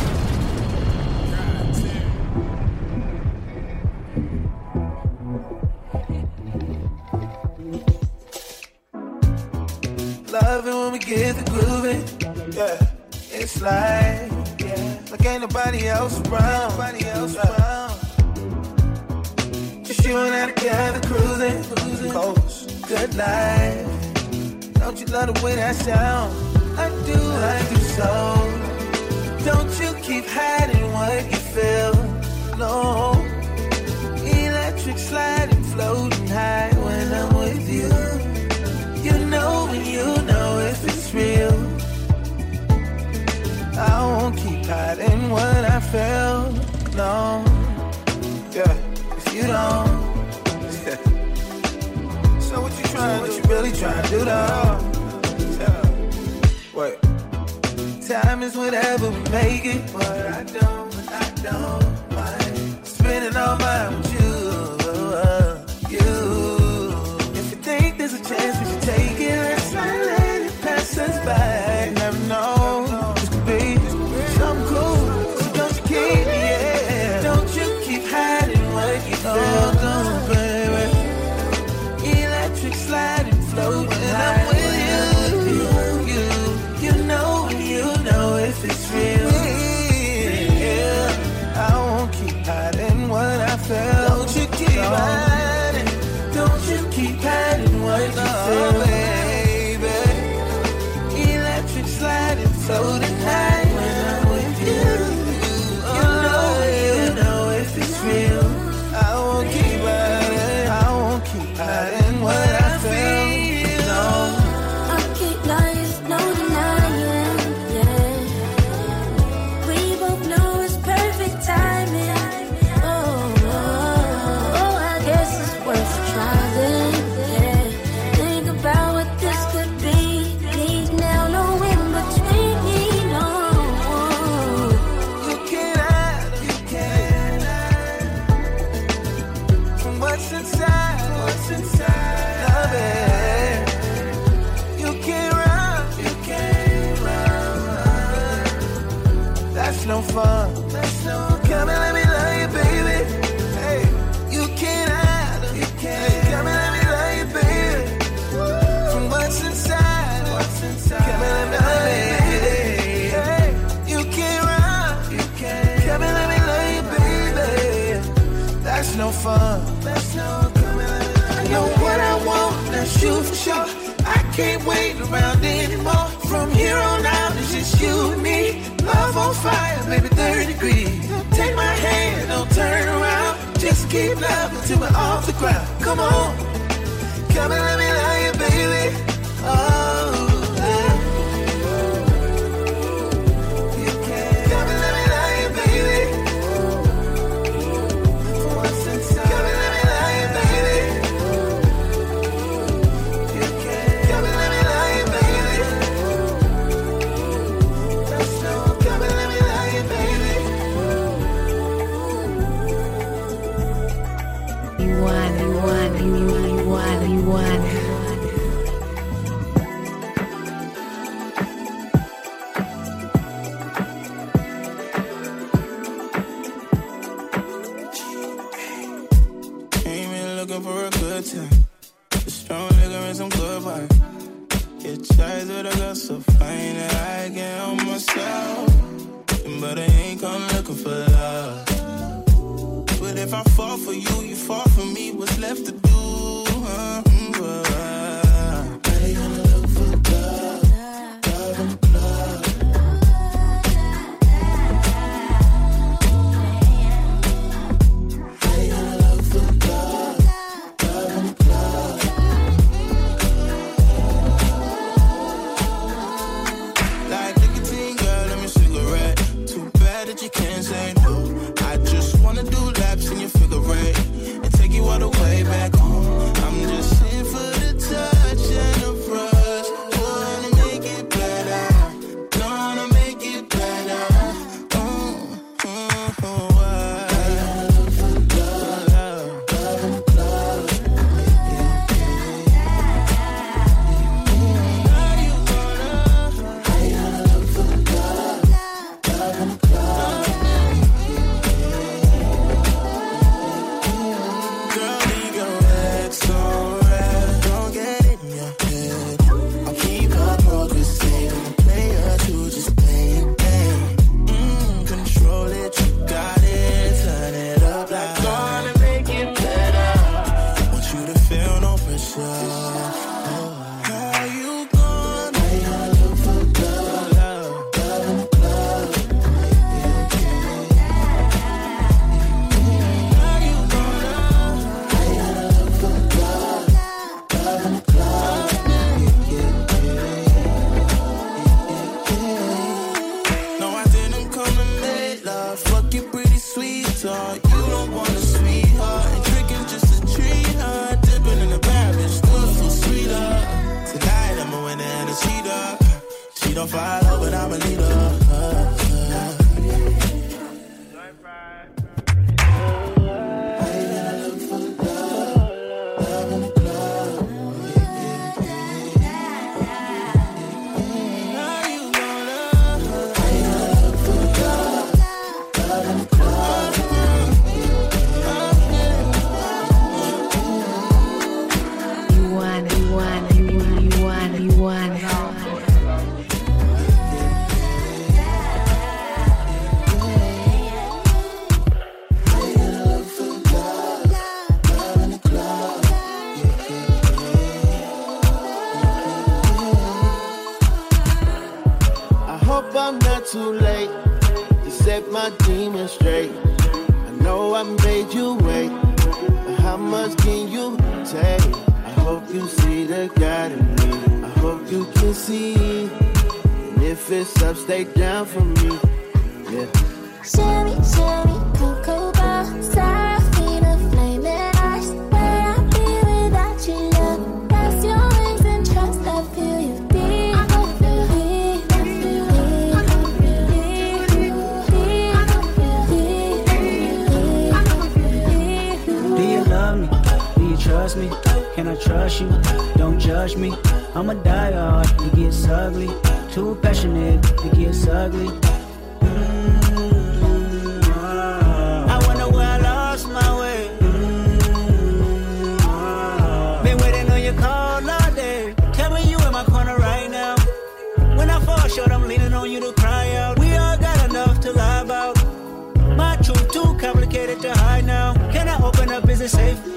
Love it when we get the grooving. Yeah, it's like, yeah, like ain't nobody else around. Nobody else around. Just you and I together cruising, cruising. Coast, good life. Don't you love the way that sound? I do, I do so. Don't you keep hiding what you feel. No. Electric sliding, floating high real. I won't keep hiding what I feel. No. Yeah, if you don't. yeah. so what you trying do? What you really trying to do though? Yeah. Wait. Time is whatever we make it, but I don't, I don't mind spending all mine can't wait around anymore. From here on out, it's just you and me. Love on fire, baby, 30 degrees. Take my hand, don't turn around. Just keep loving till we're off the ground. Come on, come and let me can see. And if it's up, stay down for me. Yeah. Sherry, Sherry, Cocoa Bar, Seraphina, Flaming Ice. Where I be without you, love? That's your wings and trust. I feel you deep. I feel you. deep. I feel deep. I feel you. Feel deep. Do you love me? Do you trust me? Can I trust you? Don't judge me. I'ma die hard, it gets ugly. Too passionate, it gets ugly.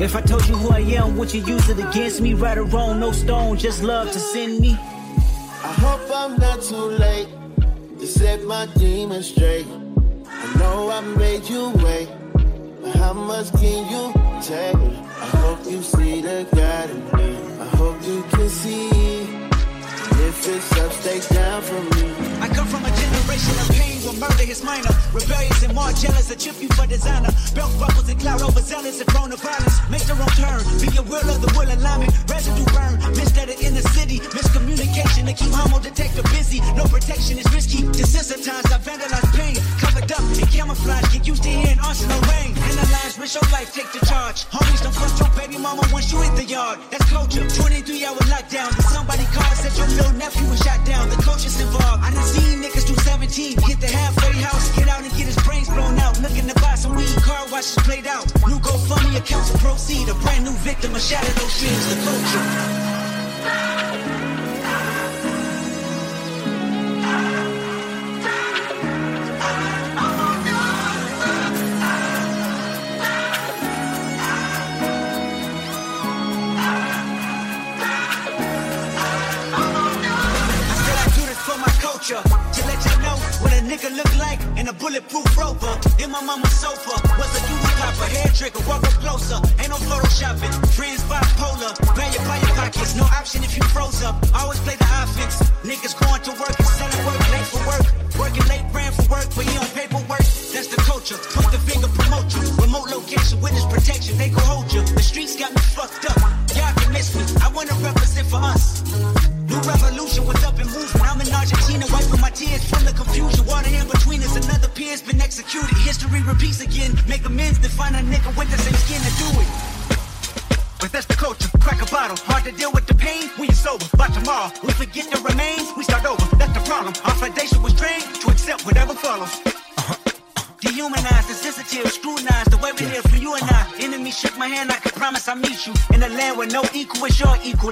If I told you who I am, would you use it against me? Right or wrong, no stone, just love to send me. I hope I'm not too late to set my demons straight. I know I made you wait, but how much can you take? I hope you see the God in me. I hope you can see. If it's up, stay down for me. I come from a generation of pain where murder is minor. Rebellious and more jealous, a chip you for designer. Belt buckles and cloud overzealous and prone to violence. Make the wrong turn, be a will of the will alignment. Residue burn, misguided in the city. Miscommunication to keep homo detector busy. No protection is risky. Desensitized, I vandalize pain. Covered up in camouflage, get used to hearing arsenal rain. Analyze, risk your life, take the charge. Homies don't trust your baby mama once you hit the yard. That's culture. 23 hour lockdown. But somebody called, said your little nephew was shot down. The coach involved. I done seen niggas do 17, hit the halfway house, get out and get his brains blown out. Looking to buy some weed, car washes played out. New GoFundMe accounts proceed. A brand new victim of shatter those dreams. The culture. Culture. To let you know what a nigga look like in a bulletproof rover. In my mama's sofa. Was a doodle copper, hair trigger, walk up closer. Ain't no photoshopping.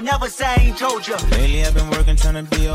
Never say I ain't told you. Lately I've been working trying to be okay.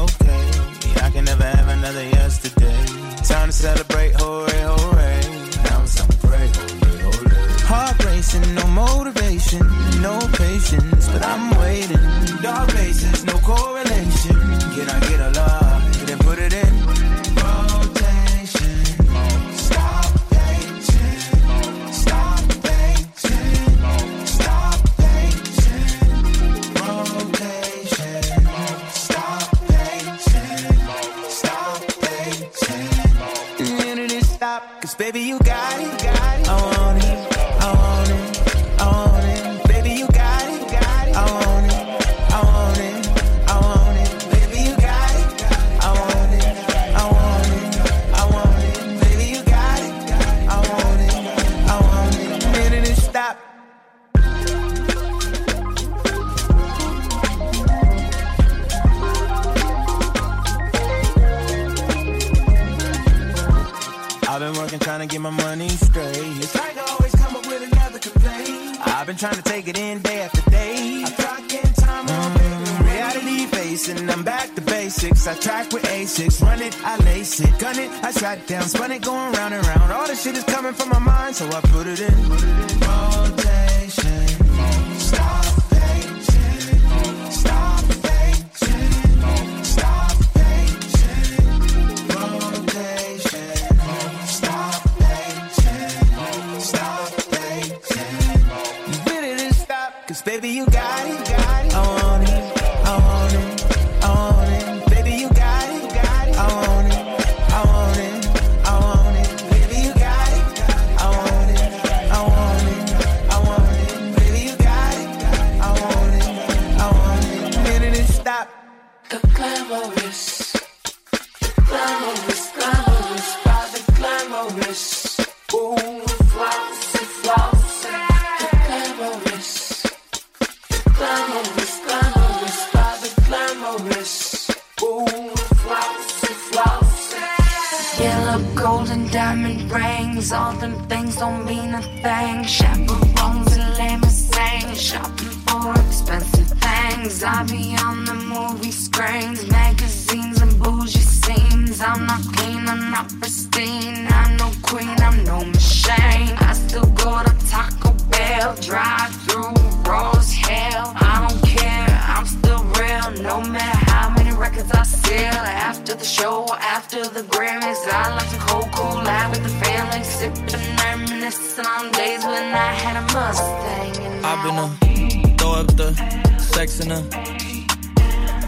Throw up the sex in her.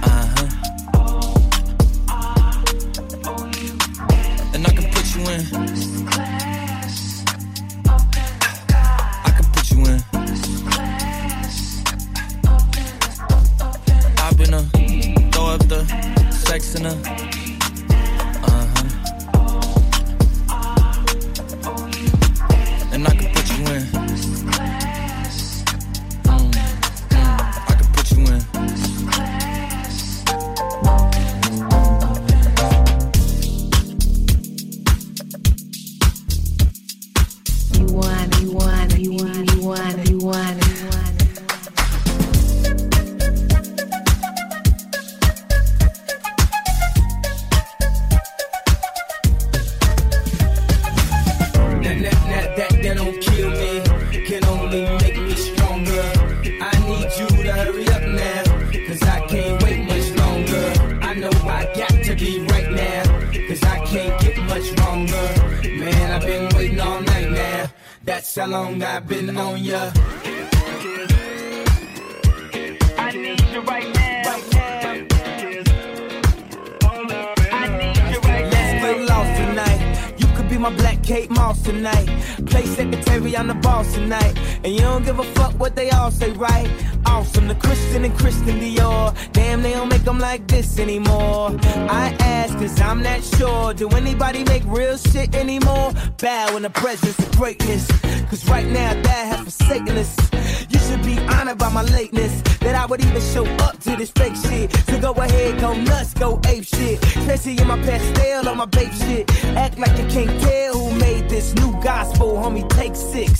Uh huh. And I can put you in. I can put you in. I've been a throw up the sex in her. Anybody make real shit anymore? Bow in the presence of greatness. Cause right now, that has forsaken us. You should be honored by my lateness. That I would even show up to this fake shit. So go ahead, go nuts, go ape shit. Tracy in my Pastelle on my Bape shit. Act like you can't tell who made this new gospel, homie. Take six,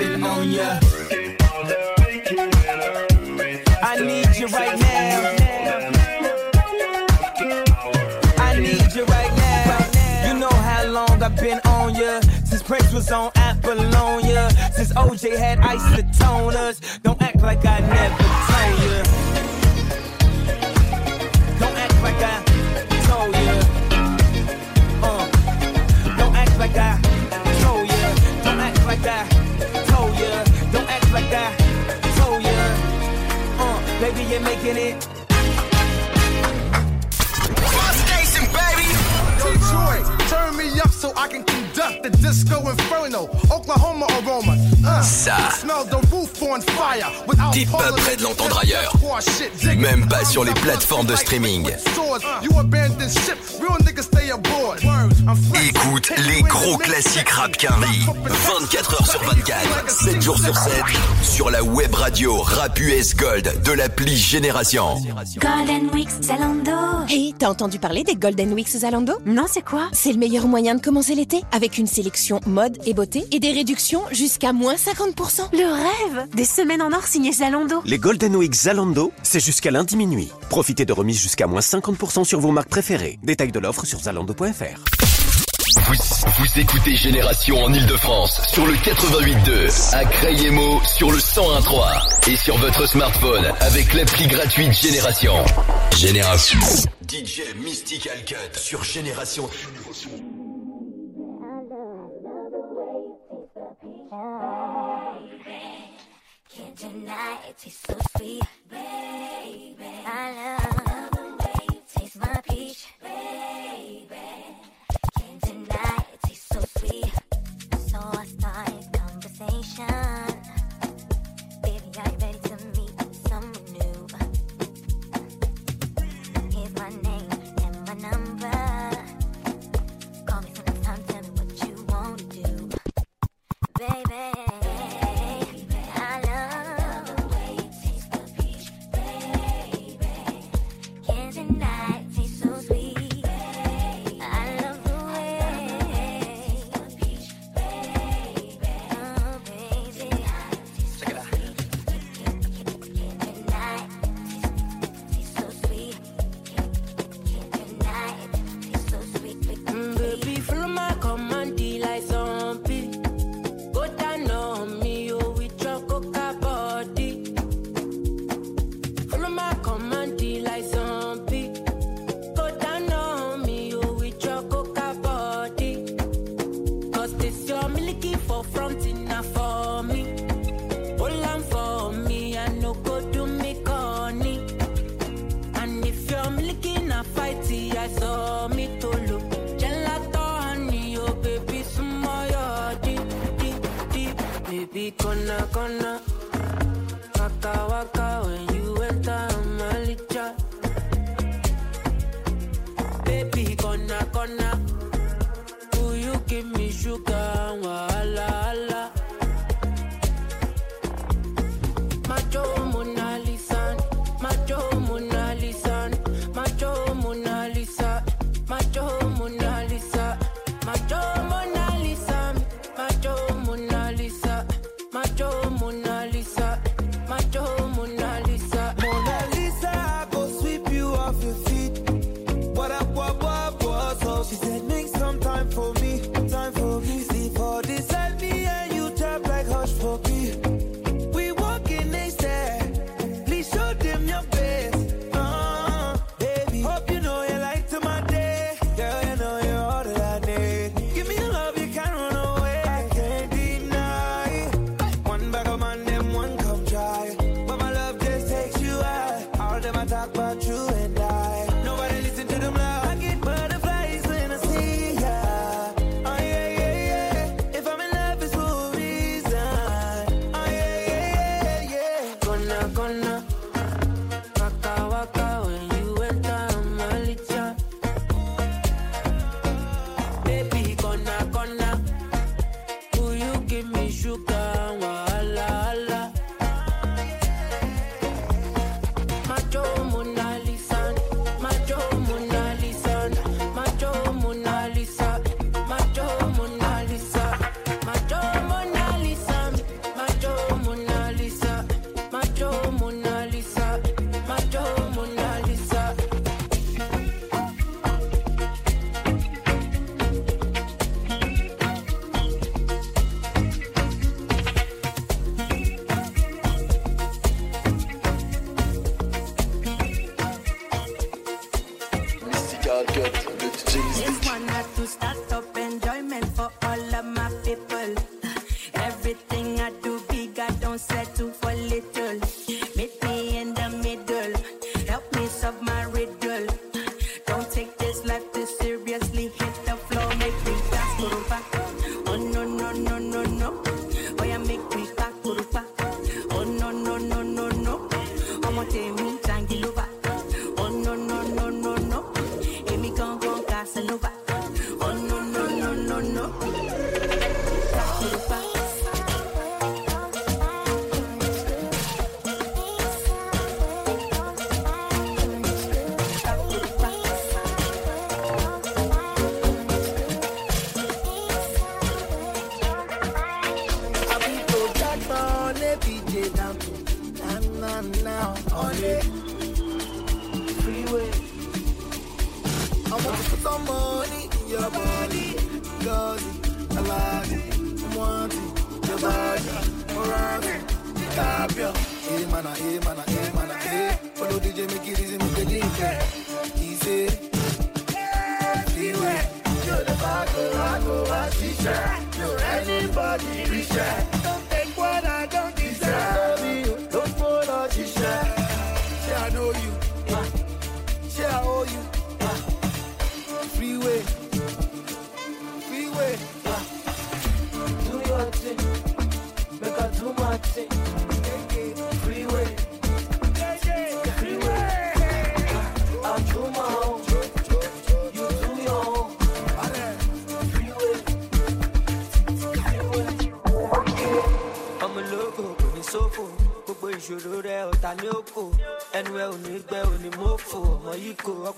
I've on ya. I need you right now. I need you right now. You know how long I've been on ya. Since Prince was on Apollonia. Since OJ had isotoners. Don't act like I never told ya. You're making it. disco inferno, Oklahoma Ça. T'es pas prêt de l'entendre ailleurs. Même pas sur les plateformes de streaming. Écoute les gros classiques rap Quinry. 24 h sur 24, 7 jours sur 7. Sur la web radio Rap US Gold de l'appli Génération. Golden Weeks Zalando. Hey, t'as entendu parler des Golden Weeks Zalando? Non, c'est quoi? C'est le meilleur moyen de commencer l'été avec une série sélection mode et beauté et des réductions jusqu'à moins 50%. Le rêve Des semaines en or signées Zalando. Les Golden Week Zalando, c'est jusqu'à lundi minuit. Profitez de remises jusqu'à moins 50% sur vos marques préférées. Détail de l'offre sur zalando.fr. Vous, écoutez Génération en Ile-de-France sur le 88.2, à Crayemo sur le 101.3 et sur votre smartphone avec l'appli gratuite Génération. Génération. DJ Mystical Cut sur Génération. Génération. Can't deny it, tastes so sweet, baby. I love.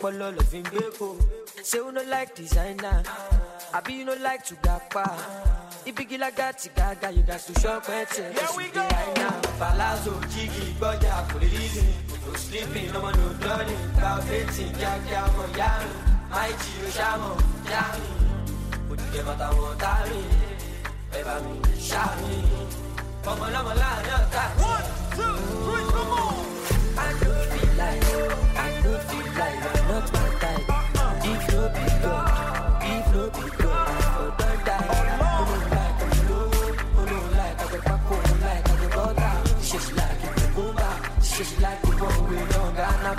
Ọpọlọ lọ fi ń gbé kò ṣé no like designer? Àbí you no like to gapa? Ibigi lagati gaga you gats to shop ẹtẹ ẹsùn dé right now. palazzo jígì gbọ́jà kò lè líle no sleeping ọmọ no dọ́ọ̀lì gba ọ̀fẹ́tì kíákíá ọmọ yáàrin máìjì ló ṣàmọ̀ yáàrin òdìdẹ bàtà wọn tààrin ẹ bá mi ṣàrin ọmọ lọmọ láàrin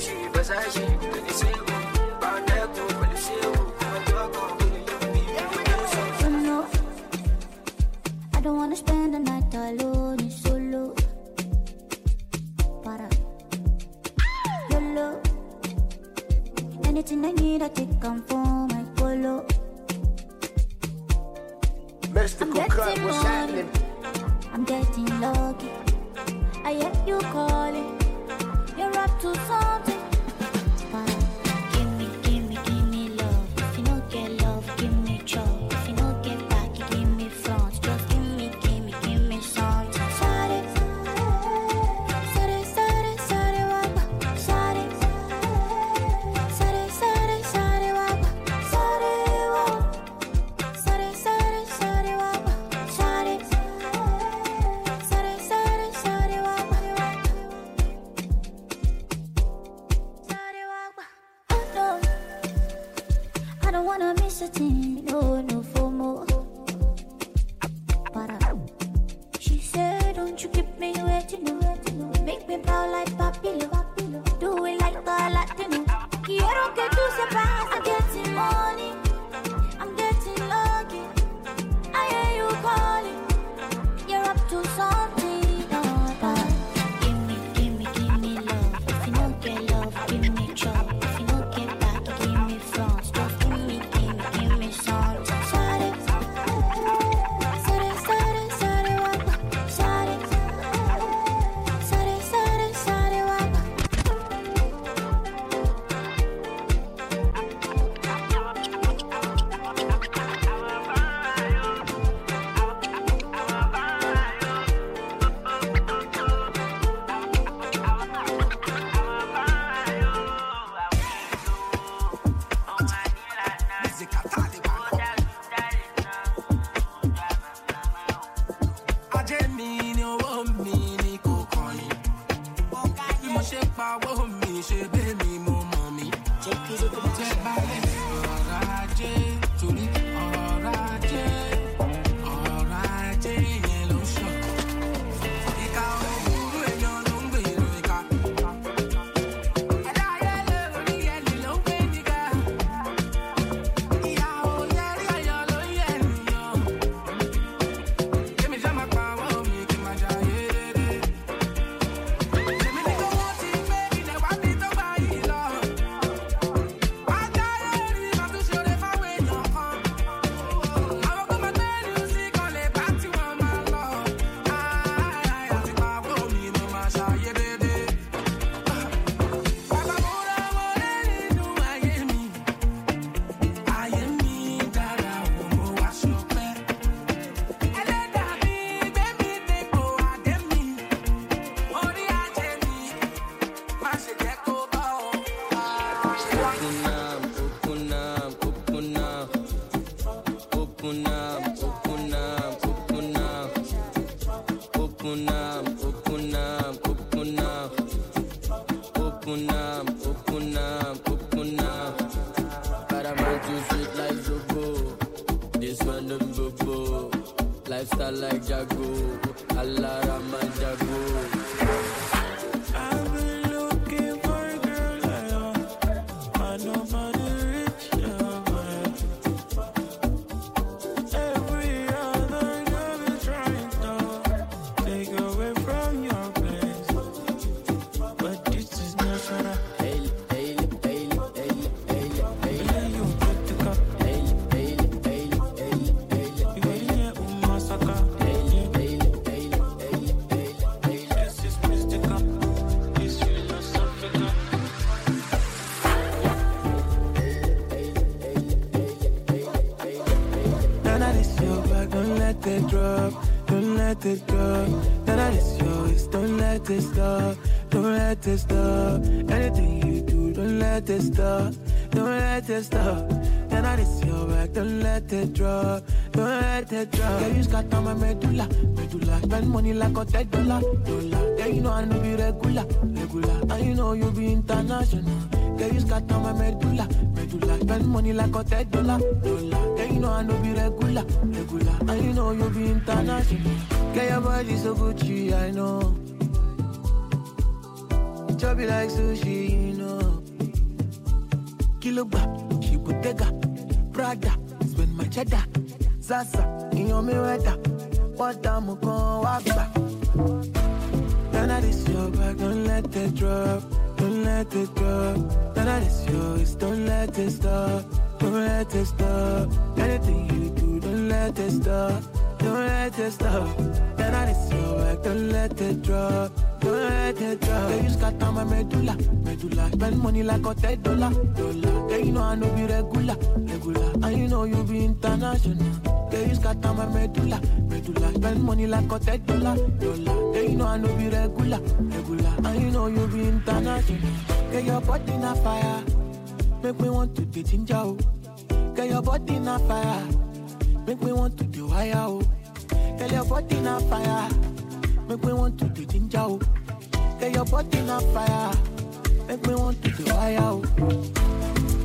Gucci, Versace, and they say, about that, but you say, come on, talk, You know, I don't wanna spend the night alone, it's solo. Para. YOLO. Anything I need, I take come for my polo. Mystical cut, what's happening? I'm getting lucky. I hear you calling. Up to something. Don't wanna stop, don't let it stop. Anything you do, don't let it stop, don't let it stop. None of this your back, don't let it drop, don't let it drop. Yeah, you scatter my medulla, medulla. Spend money like a ten dollar, dollar. Yeah, you know I know be regular, regular. And you know you be international. Yeah, you scatter my medulla, medulla. Spend money like a ten dollar, dollar. Yeah, you know I know be regular, regular. And you know you be international. Yeah, your body so Gucci, I know. Chubby like sushi, you know. Kilo ba, she bottega, Prada, spend my cheddar. Sasa, in your me weather. What time we gon' walk of this your back, don't let it drop, don't let it drop. Of this yours, don't let it stop, don't let it stop. Anything you do, don't let it stop, don't let it stop. Of this your back, don't let it drop, don't let it drop. Yeah, you scatter my medulla, medulla. Spend money like a ten dollar, dollar. You know I know be regular, regular. And you know you be international. Yeah, you scatter my medulla, medulla. Spend money like a ten dollar, dollar. You know I know be regular, regular. And you know you be international. Yeah, your body na fire, make me want to get ginger. oh. Yeah, your body na fire, make me want to do wire. Oh. Yeah, your body na fire, make me want to do ginger. Oh. Yeah, your body na fire, make me want to do. Oh.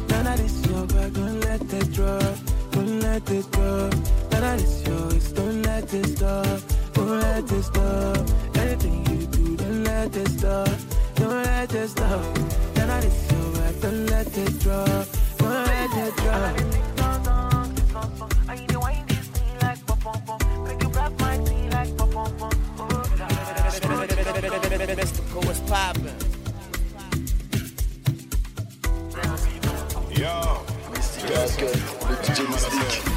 None of this your back, don't let it drop, don't let it drop. None of this yours, don't let it stop, don't let it stop. Anything you do, don't let it stop, don't let it stop. None of this your back, don't let it drop, don't let it drop. Poppin'. Yo, Mystique, le DJ Mystique.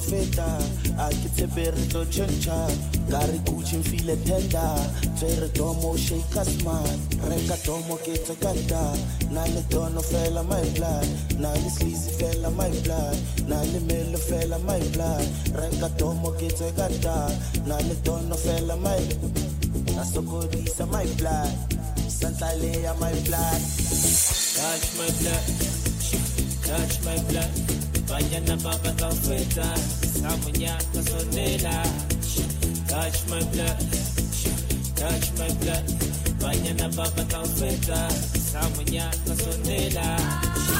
Bite mo profeta Akitse bere to chencha Gari kuchi mfile tenda Tere tomo shake man Reka tomo kete ganda Nale tono fella my blood. Nale sleazy fella my blood. Nale mele fella my blood. Reka tomo kete ganda Nale tono fella my Nasokodisa my blood. Santa Leia my blood. Touch my blood, touch my blood. Vaya na baba kafeta, samunya kasondela. Touch my blood, touch my blood. Vaya na baba kafeta, samunya kasondela.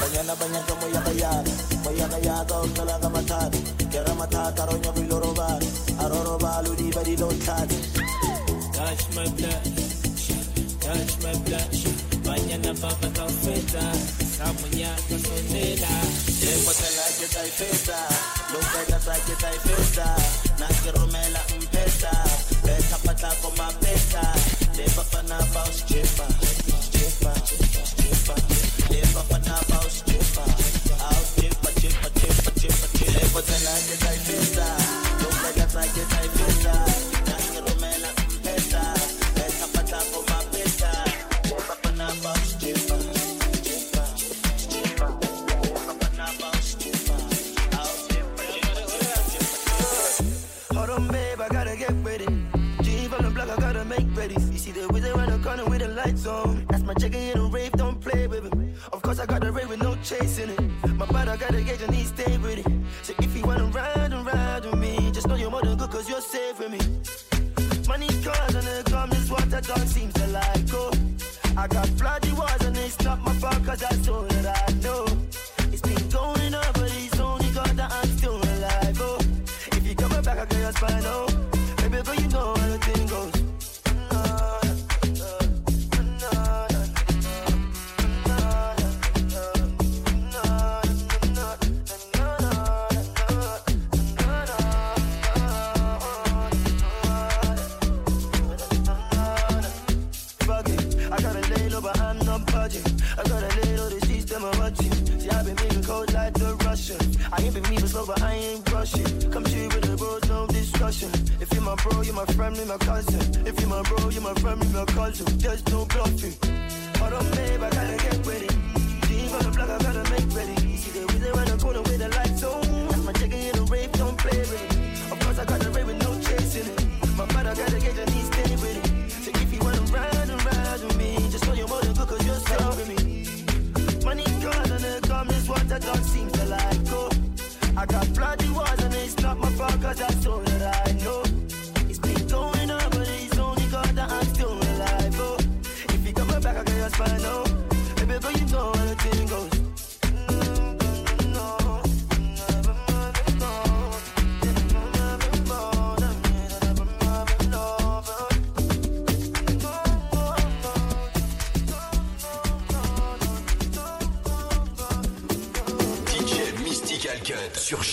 Banyana banyaka moyaka yaga Moyaka yaga ontalaga matata Kera matata ronya biloroba Aroroba ludi badi don't Touch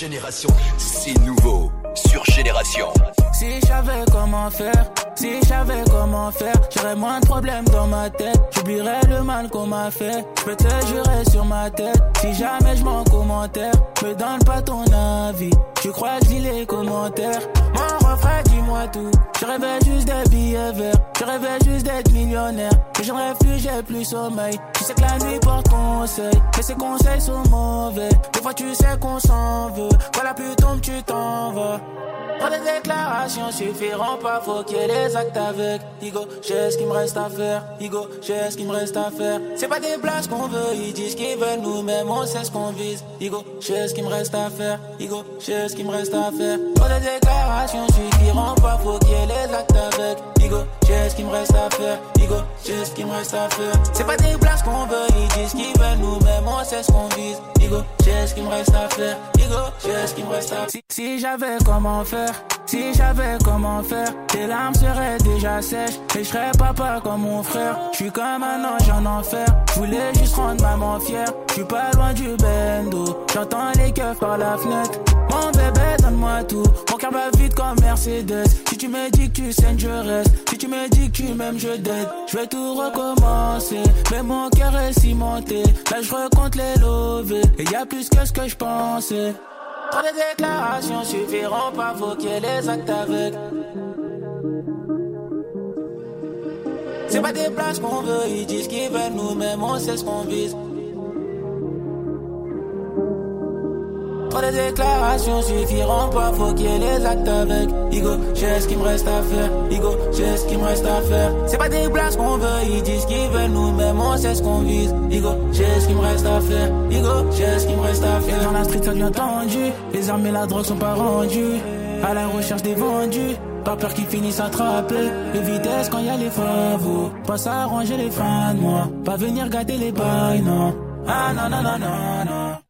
Génération. Nouveau sur Génération. Si je savais comment faire, si je savais comment faire, j'aurais moins de problèmes dans ma tête. J'oublierais le mal qu'on m'a fait. Je peux te jurer sur ma tête. Si jamais je m'en commentaire, me donne pas ton avis. Tu crois que les commentaires? Mon refrain, dis-moi tout. Je rêvais juste des billets verts. Je rêvais juste d'être millionnaire. Mais j'en rêve plus, plus sommeil. Tu sais que la nuit porte conseil. Mais ces conseils sont mauvais. Des fois, tu sais qu'on s'en veut. Quand la pluie tombe, tu t'en vas. Pour des déclarations suffiront pas, faut qu'il y ait des actes avec. Igo, j'ai ce qu'il me reste à faire. Igo, j'ai ce qu'il me reste à faire. C'est pas des places qu'on veut, ils disent qu'ils veulent nous-mêmes, on sait ce qu'on vise. Igo, j'ai ce qu'il me reste à faire. Igo, j'ai ce qu'il me reste à faire. Pour des déclarations suffiront pas, faut qu'il y ait les actes avec. J'ai ce qu'il me reste à faire. Igo, j'ai ce qu'il me reste à faire. C'est pas des places qu'on veut, ils disent qu'ils veulent nous-mêmes, on sait ce qu'on vise. Igo, j'ai ce qu'il me reste à faire. Igo, j'ai ce qu'il me reste à faire. Si, j'avais comment faire, si j'avais comment faire, tes larmes seraient déjà sèches. Et je serais papa comme mon frère. Je suis comme un ange en enfer. Voulais juste rendre maman fière. Je suis pas loin du bendo. J'entends les keufs par la fenêtre. Mon bébé, donne-moi tout. Mon cœur bat vite comme Mercedes. Si tu me dis que tu saignes, je reste. Si tu me dis que tu m'aimes, je dette. Je vais tout recommencer. Mais mon cœur est cimenté. Là, je recompte les lovés. Et y a plus que ce que je pensais. Trop de déclarations suffiront pas, ait les actes avec. C'est pas des places qu'on veut, ils disent qu'ils veulent nous-mêmes, on sait ce qu'on vise. Trop de déclarations suffiront pas, faut qu'il y ait les actes avec. Igo, j'ai ce qu'il me reste à faire. Igo, j'ai ce qu'il me reste à faire. C'est pas des places qu'on veut, ils disent qu'ils veulent nous-mêmes, on sait ce qu'on vise. Igo, j'ai ce qu'il me reste à faire. Igo, j'ai ce qu'il me reste à faire. Dans la street, ça devient tendu. Les armes et la drogue sont pas rendues. À la recherche des vendus. Pas peur qu'ils finissent attrapés. Les vitesses quand y a les favos. Pas s'arranger les fins de moi. Pas venir gâter les bails, non. Ah non, non, non, non, non.